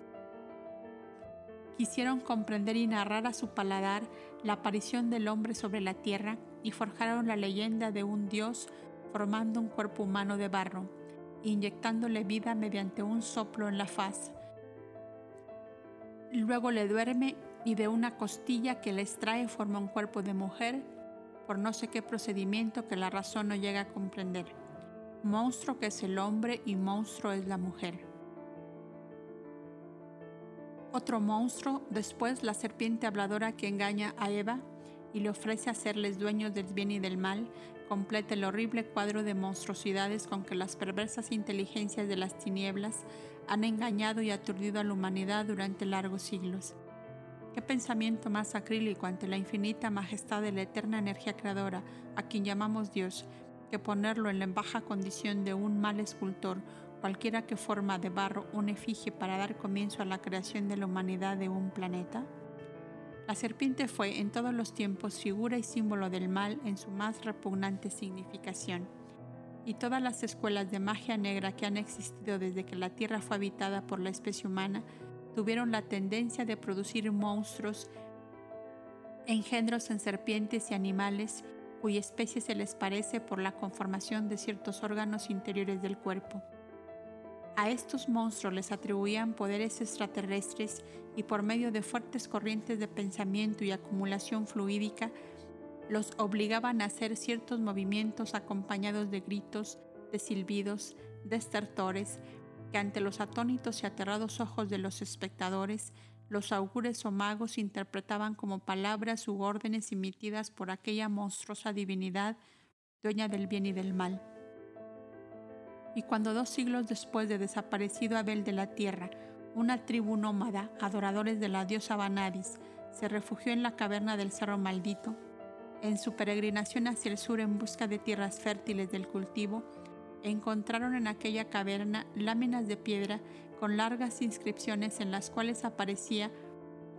quisieron comprender y narrar a su paladar la aparición del hombre sobre la tierra y forjaron la leyenda de un dios formando un cuerpo humano de barro, inyectándole vida mediante un soplo en la faz. Luego le duerme y de una costilla que le extrae forma un cuerpo de mujer por no sé qué procedimiento que la razón no llega a comprender. Monstruo que es el hombre y monstruo es la mujer. Otro monstruo, después la serpiente habladora que engaña a Eva y le ofrece hacerles dueños del bien y del mal, completa el horrible cuadro de monstruosidades con que las perversas inteligencias de las tinieblas han engañado y aturdido a la humanidad durante largos siglos. ¿Qué pensamiento más acrílico ante la infinita majestad de la eterna energía creadora, a quien llamamos Dios, que ponerlo en la baja condición de un mal escultor cualquiera que forma de barro un efigie para dar comienzo a la creación de la humanidad de un planeta? La serpiente fue en todos los tiempos figura y símbolo del mal en su más repugnante significación. Y todas las escuelas de magia negra que han existido desde que la Tierra fue habitada por la especie humana tuvieron la tendencia de producir monstruos, engendros en serpientes y animales cuya especie se les parece por la conformación de ciertos órganos interiores del cuerpo. A estos monstruos les atribuían poderes extraterrestres y por medio de fuertes corrientes de pensamiento y acumulación fluídica, los obligaban a hacer ciertos movimientos acompañados de gritos, de silbidos, de estertores, que ante los atónitos y aterrados ojos de los espectadores, los augures o magos interpretaban como palabras u órdenes emitidas por aquella monstruosa divinidad, dueña del bien y del mal y cuando dos siglos después de desaparecido Abel de la tierra, una tribu nómada, adoradores de la diosa Vanadis, se refugió en la caverna del Cerro Maldito. En su peregrinación hacia el sur en busca de tierras fértiles del cultivo, encontraron en aquella caverna láminas de piedra con largas inscripciones en las cuales aparecía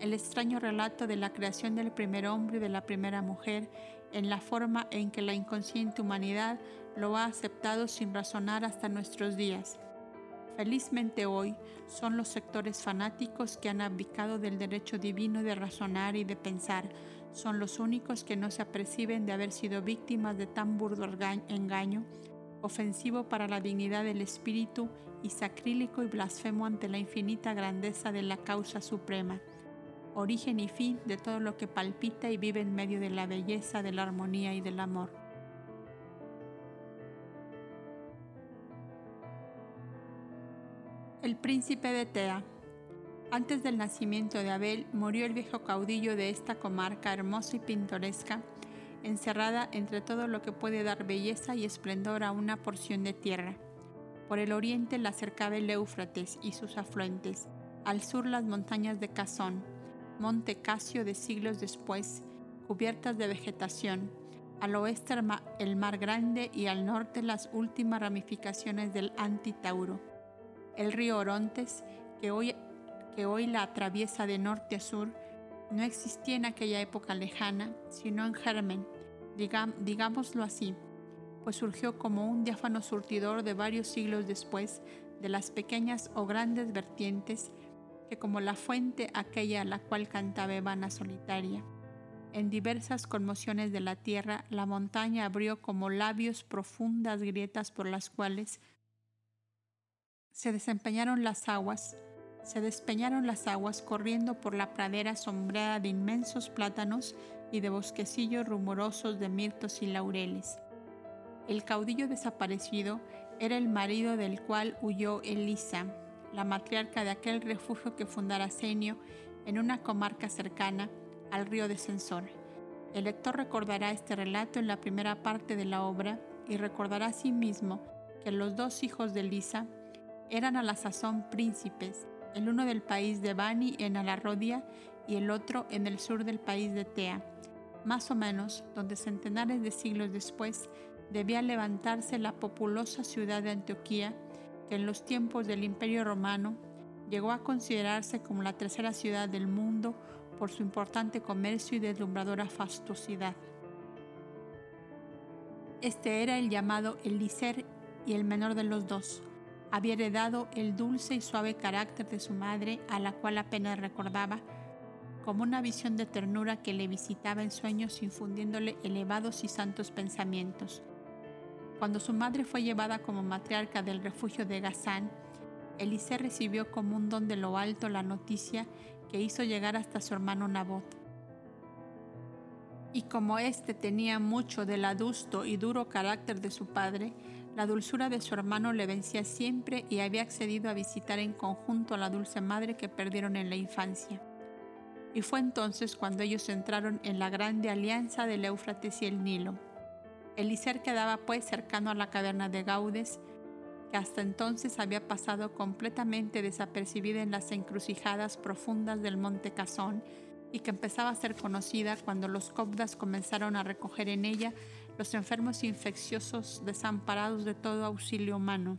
el extraño relato de la creación del primer hombre y de la primera mujer en la forma en que la inconsciente humanidad lo ha aceptado sin razonar hasta nuestros días. Felizmente hoy son los sectores fanáticos que han abdicado del derecho divino de razonar y de pensar, son los únicos que no se aperciben de haber sido víctimas de tan burdo engaño, ofensivo para la dignidad del espíritu y sacrílico y blasfemo ante la infinita grandeza de la causa suprema origen y fin de todo lo que palpita y vive en medio de la belleza, de la armonía y del amor. El príncipe de Tea. Antes del nacimiento de Abel murió el viejo caudillo de esta comarca hermosa y pintoresca, encerrada entre todo lo que puede dar belleza y esplendor a una porción de tierra. Por el oriente la cercaba el Éufrates y sus afluentes, al sur las montañas de Cazón, monte Casio de siglos después, cubiertas de vegetación, al oeste el mar grande y al norte las últimas ramificaciones del Antitauro. El río Orontes, que hoy, que hoy la atraviesa de norte a sur, no existía en aquella época lejana, sino en germen, digámoslo así, pues surgió como un diáfano surtidor de varios siglos después de las pequeñas o grandes vertientes que como la fuente aquella a la cual cantaba Evana solitaria. En diversas conmociones de la tierra, la montaña abrió como labios profundas grietas por las cuales se desempeñaron las aguas, se despeñaron las aguas corriendo por la pradera sombreada de inmensos plátanos y de bosquecillos rumorosos de mirtos y laureles. El caudillo desaparecido era el marido del cual huyó Elisa, la matriarca de aquel refugio que fundara Senio en una comarca cercana al río de Censor. El lector recordará este relato en la primera parte de la obra y recordará asimismo que los dos hijos de Lisa eran a la sazón príncipes, el uno del país de Bani en Alarrodia y el otro en el sur del país de Tea, más o menos donde centenares de siglos después debía levantarse la populosa ciudad de Antioquía que en los tiempos del Imperio Romano llegó a considerarse como la tercera ciudad del mundo por su importante comercio y deslumbradora fastuosidad. Este era el llamado Elíser y el menor de los dos. Había heredado el dulce y suave carácter de su madre, a la cual apenas recordaba, como una visión de ternura que le visitaba en sueños infundiéndole elevados y santos pensamientos. Cuando su madre fue llevada como matriarca del refugio de Gazán, Eliseo recibió como un don de lo alto la noticia que hizo llegar hasta su hermano Nabot. Y como éste tenía mucho del adusto y duro carácter de su padre, la dulzura de su hermano le vencía siempre y había accedido a visitar en conjunto a la dulce madre que perdieron en la infancia. Y fue entonces cuando ellos entraron en la grande alianza del Éufrates y el Nilo Elíser quedaba pues cercano a la caverna de Gaudes, que hasta entonces había pasado completamente desapercibida en las encrucijadas profundas del monte Cazón y que empezaba a ser conocida cuando los cobdas comenzaron a recoger en ella los enfermos infecciosos desamparados de todo auxilio humano.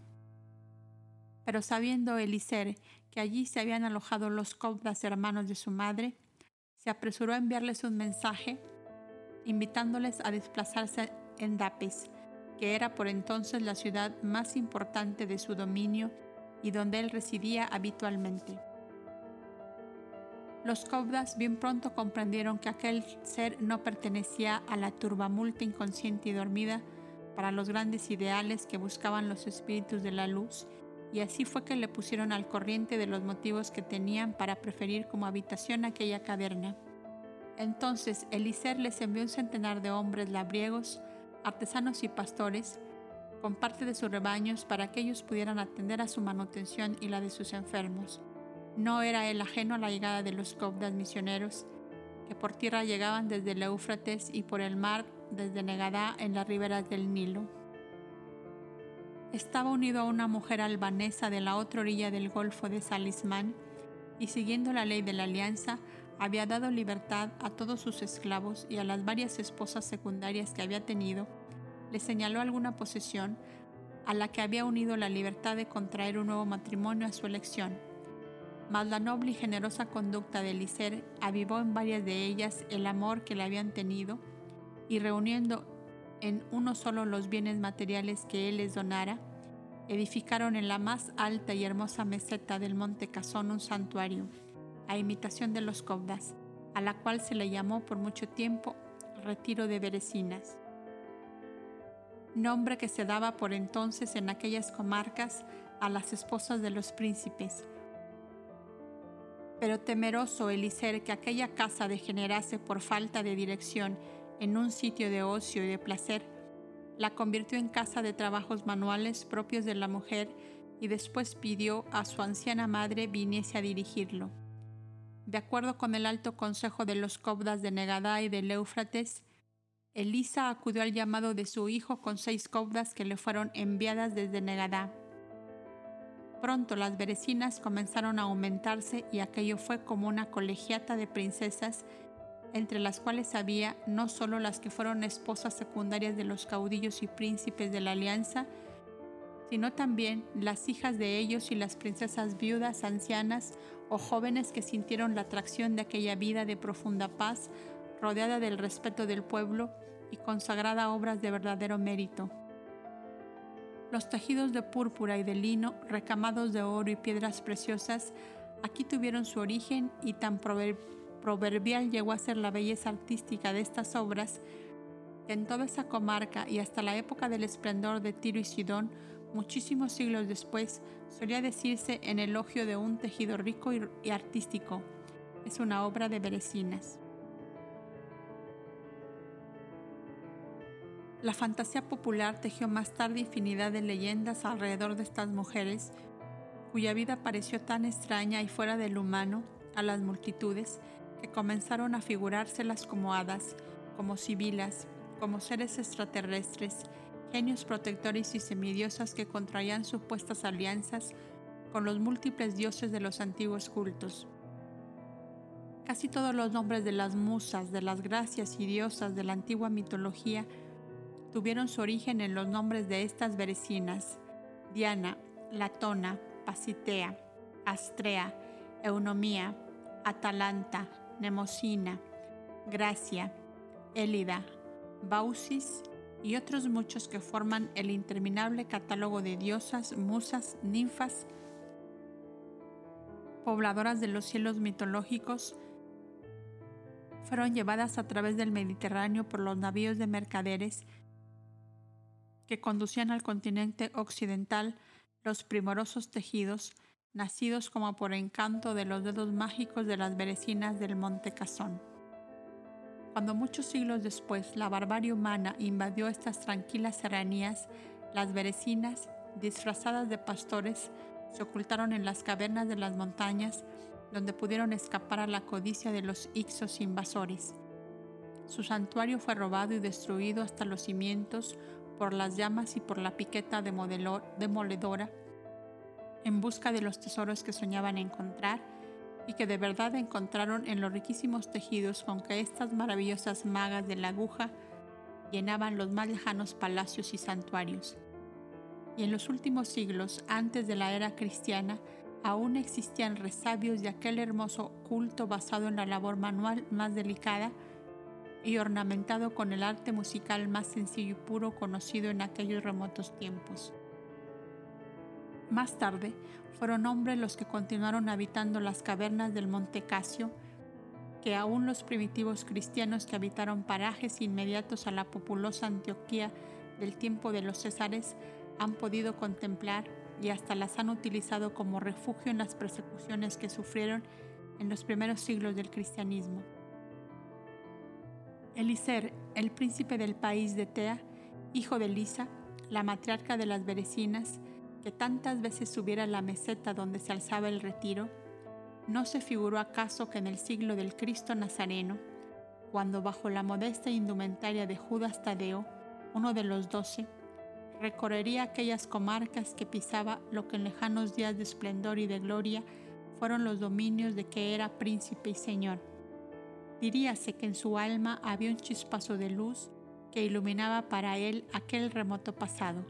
Pero sabiendo Eliser que allí se habían alojado los cobdas hermanos de su madre, se apresuró a enviarles un mensaje invitándoles a desplazarse en Dapes, que era por entonces la ciudad más importante de su dominio y donde él residía habitualmente. Los cobdas bien pronto comprendieron que aquel ser no pertenecía a la turbamulta inconsciente y dormida para los grandes ideales que buscaban los espíritus de la luz, y así fue que le pusieron al corriente de los motivos que tenían para preferir como habitación aquella caverna. Entonces Eliser les envió un centenar de hombres labriegos artesanos y pastores con parte de sus rebaños para que ellos pudieran atender a su manutención y la de sus enfermos. No era él ajeno a la llegada de los cobdas misioneros, que por tierra llegaban desde el Éufrates y por el mar desde Negadá en las riberas del Nilo. Estaba unido a una mujer albanesa de la otra orilla del Golfo de Salismán, y siguiendo la ley de la alianza, había dado libertad a todos sus esclavos y a las varias esposas secundarias que había tenido, le señaló alguna posesión a la que había unido la libertad de contraer un nuevo matrimonio a su elección. Mas la noble y generosa conducta de Elicer avivó en varias de ellas el amor que le habían tenido y reuniendo en uno solo los bienes materiales que él les donara, edificaron en la más alta y hermosa meseta del monte Casón un santuario, a imitación de los Cobdas, a la cual se le llamó por mucho tiempo Retiro de Berecinas, nombre que se daba por entonces en aquellas comarcas a las esposas de los príncipes. Pero temeroso Elicer que aquella casa degenerase por falta de dirección en un sitio de ocio y de placer, la convirtió en casa de trabajos manuales propios de la mujer y después pidió a su anciana madre viniese a dirigirlo. De acuerdo con el alto consejo de los cobdas de Negadá y de Éufrates, Elisa acudió al llamado de su hijo con seis cobdas que le fueron enviadas desde Negadá. Pronto las berecinas comenzaron a aumentarse y aquello fue como una colegiata de princesas entre las cuales había no solo las que fueron esposas secundarias de los caudillos y príncipes de la alianza, sino también las hijas de ellos y las princesas viudas, ancianas o jóvenes que sintieron la atracción de aquella vida de profunda paz, rodeada del respeto del pueblo y consagrada a obras de verdadero mérito. Los tejidos de púrpura y de lino, recamados de oro y piedras preciosas, aquí tuvieron su origen y tan proverbial llegó a ser la belleza artística de estas obras, en toda esa comarca y hasta la época del esplendor de Tiro y Sidón, muchísimos siglos después, solía decirse en elogio de un tejido rico y, artístico. Es una obra de Berecinas. La fantasía popular tejió más tarde infinidad de leyendas alrededor de estas mujeres, cuya vida pareció tan extraña y fuera del humano a las multitudes que comenzaron a figurárselas como hadas, como sibilas, como seres extraterrestres, genios protectores y semidiosas que contraían supuestas alianzas con los múltiples dioses de los antiguos cultos. Casi todos los nombres de las musas, de las gracias y diosas de la antigua mitología tuvieron su origen en los nombres de estas berecinas, Diana, Latona, Pasitea, Astrea, Eunomía, Atalanta, Nemosina, Gracia, Élida, Bausis y otros muchos que forman el interminable catálogo de diosas, musas, ninfas, pobladoras de los cielos mitológicos, fueron llevadas a través del Mediterráneo por los navíos de mercaderes que conducían al continente occidental los primorosos tejidos nacidos como por encanto de los dedos mágicos de las berecinas del Monte Casón. Cuando muchos siglos después la barbarie humana invadió estas tranquilas serranías, las berecinas, disfrazadas de pastores, se ocultaron en las cavernas de las montañas, donde pudieron escapar a la codicia de los ixos invasores. Su santuario fue robado y destruido hasta los cimientos por las llamas y por la piqueta demoledora en busca de los tesoros que soñaban encontrar y que de verdad encontraron en los riquísimos tejidos con que estas maravillosas magas de la aguja llenaban los más lejanos palacios y santuarios. Y en los últimos siglos, antes de la era cristiana, aún existían resabios de aquel hermoso culto basado en la labor manual más delicada y ornamentado con el arte musical más sencillo y puro conocido en aquellos remotos tiempos. Más tarde, fueron hombres los que continuaron habitando las cavernas del Monte Casio, que aún los primitivos cristianos que habitaron parajes inmediatos a la populosa Antioquía del tiempo de los Césares han podido contemplar y hasta las han utilizado como refugio en las persecuciones que sufrieron en los primeros siglos del cristianismo. Elicer, el príncipe del país de Tea, hijo de Lisa, la matriarca de las Berecinas, que tantas veces subiera la meseta donde se alzaba el retiro, ¿no se figuró acaso que en el siglo del Cristo Nazareno, cuando bajo la modesta indumentaria de Judas Tadeo, uno de los doce, recorrería aquellas comarcas que pisaba lo que en lejanos días de esplendor y de gloria fueron los dominios de que era príncipe y señor. Diríase que en su alma había un chispazo de luz que iluminaba para él aquel remoto pasado,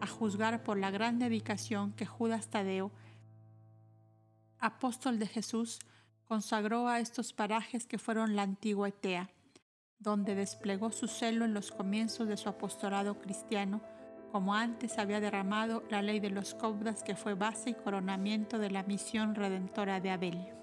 a juzgar por la gran dedicación que Judas Tadeo, apóstol de Jesús, consagró a estos parajes que fueron la antigua Etea, donde desplegó su celo en los comienzos de su apostolado cristiano, como antes había derramado la ley de los cobdas que fue base y coronamiento de la misión redentora de Abel.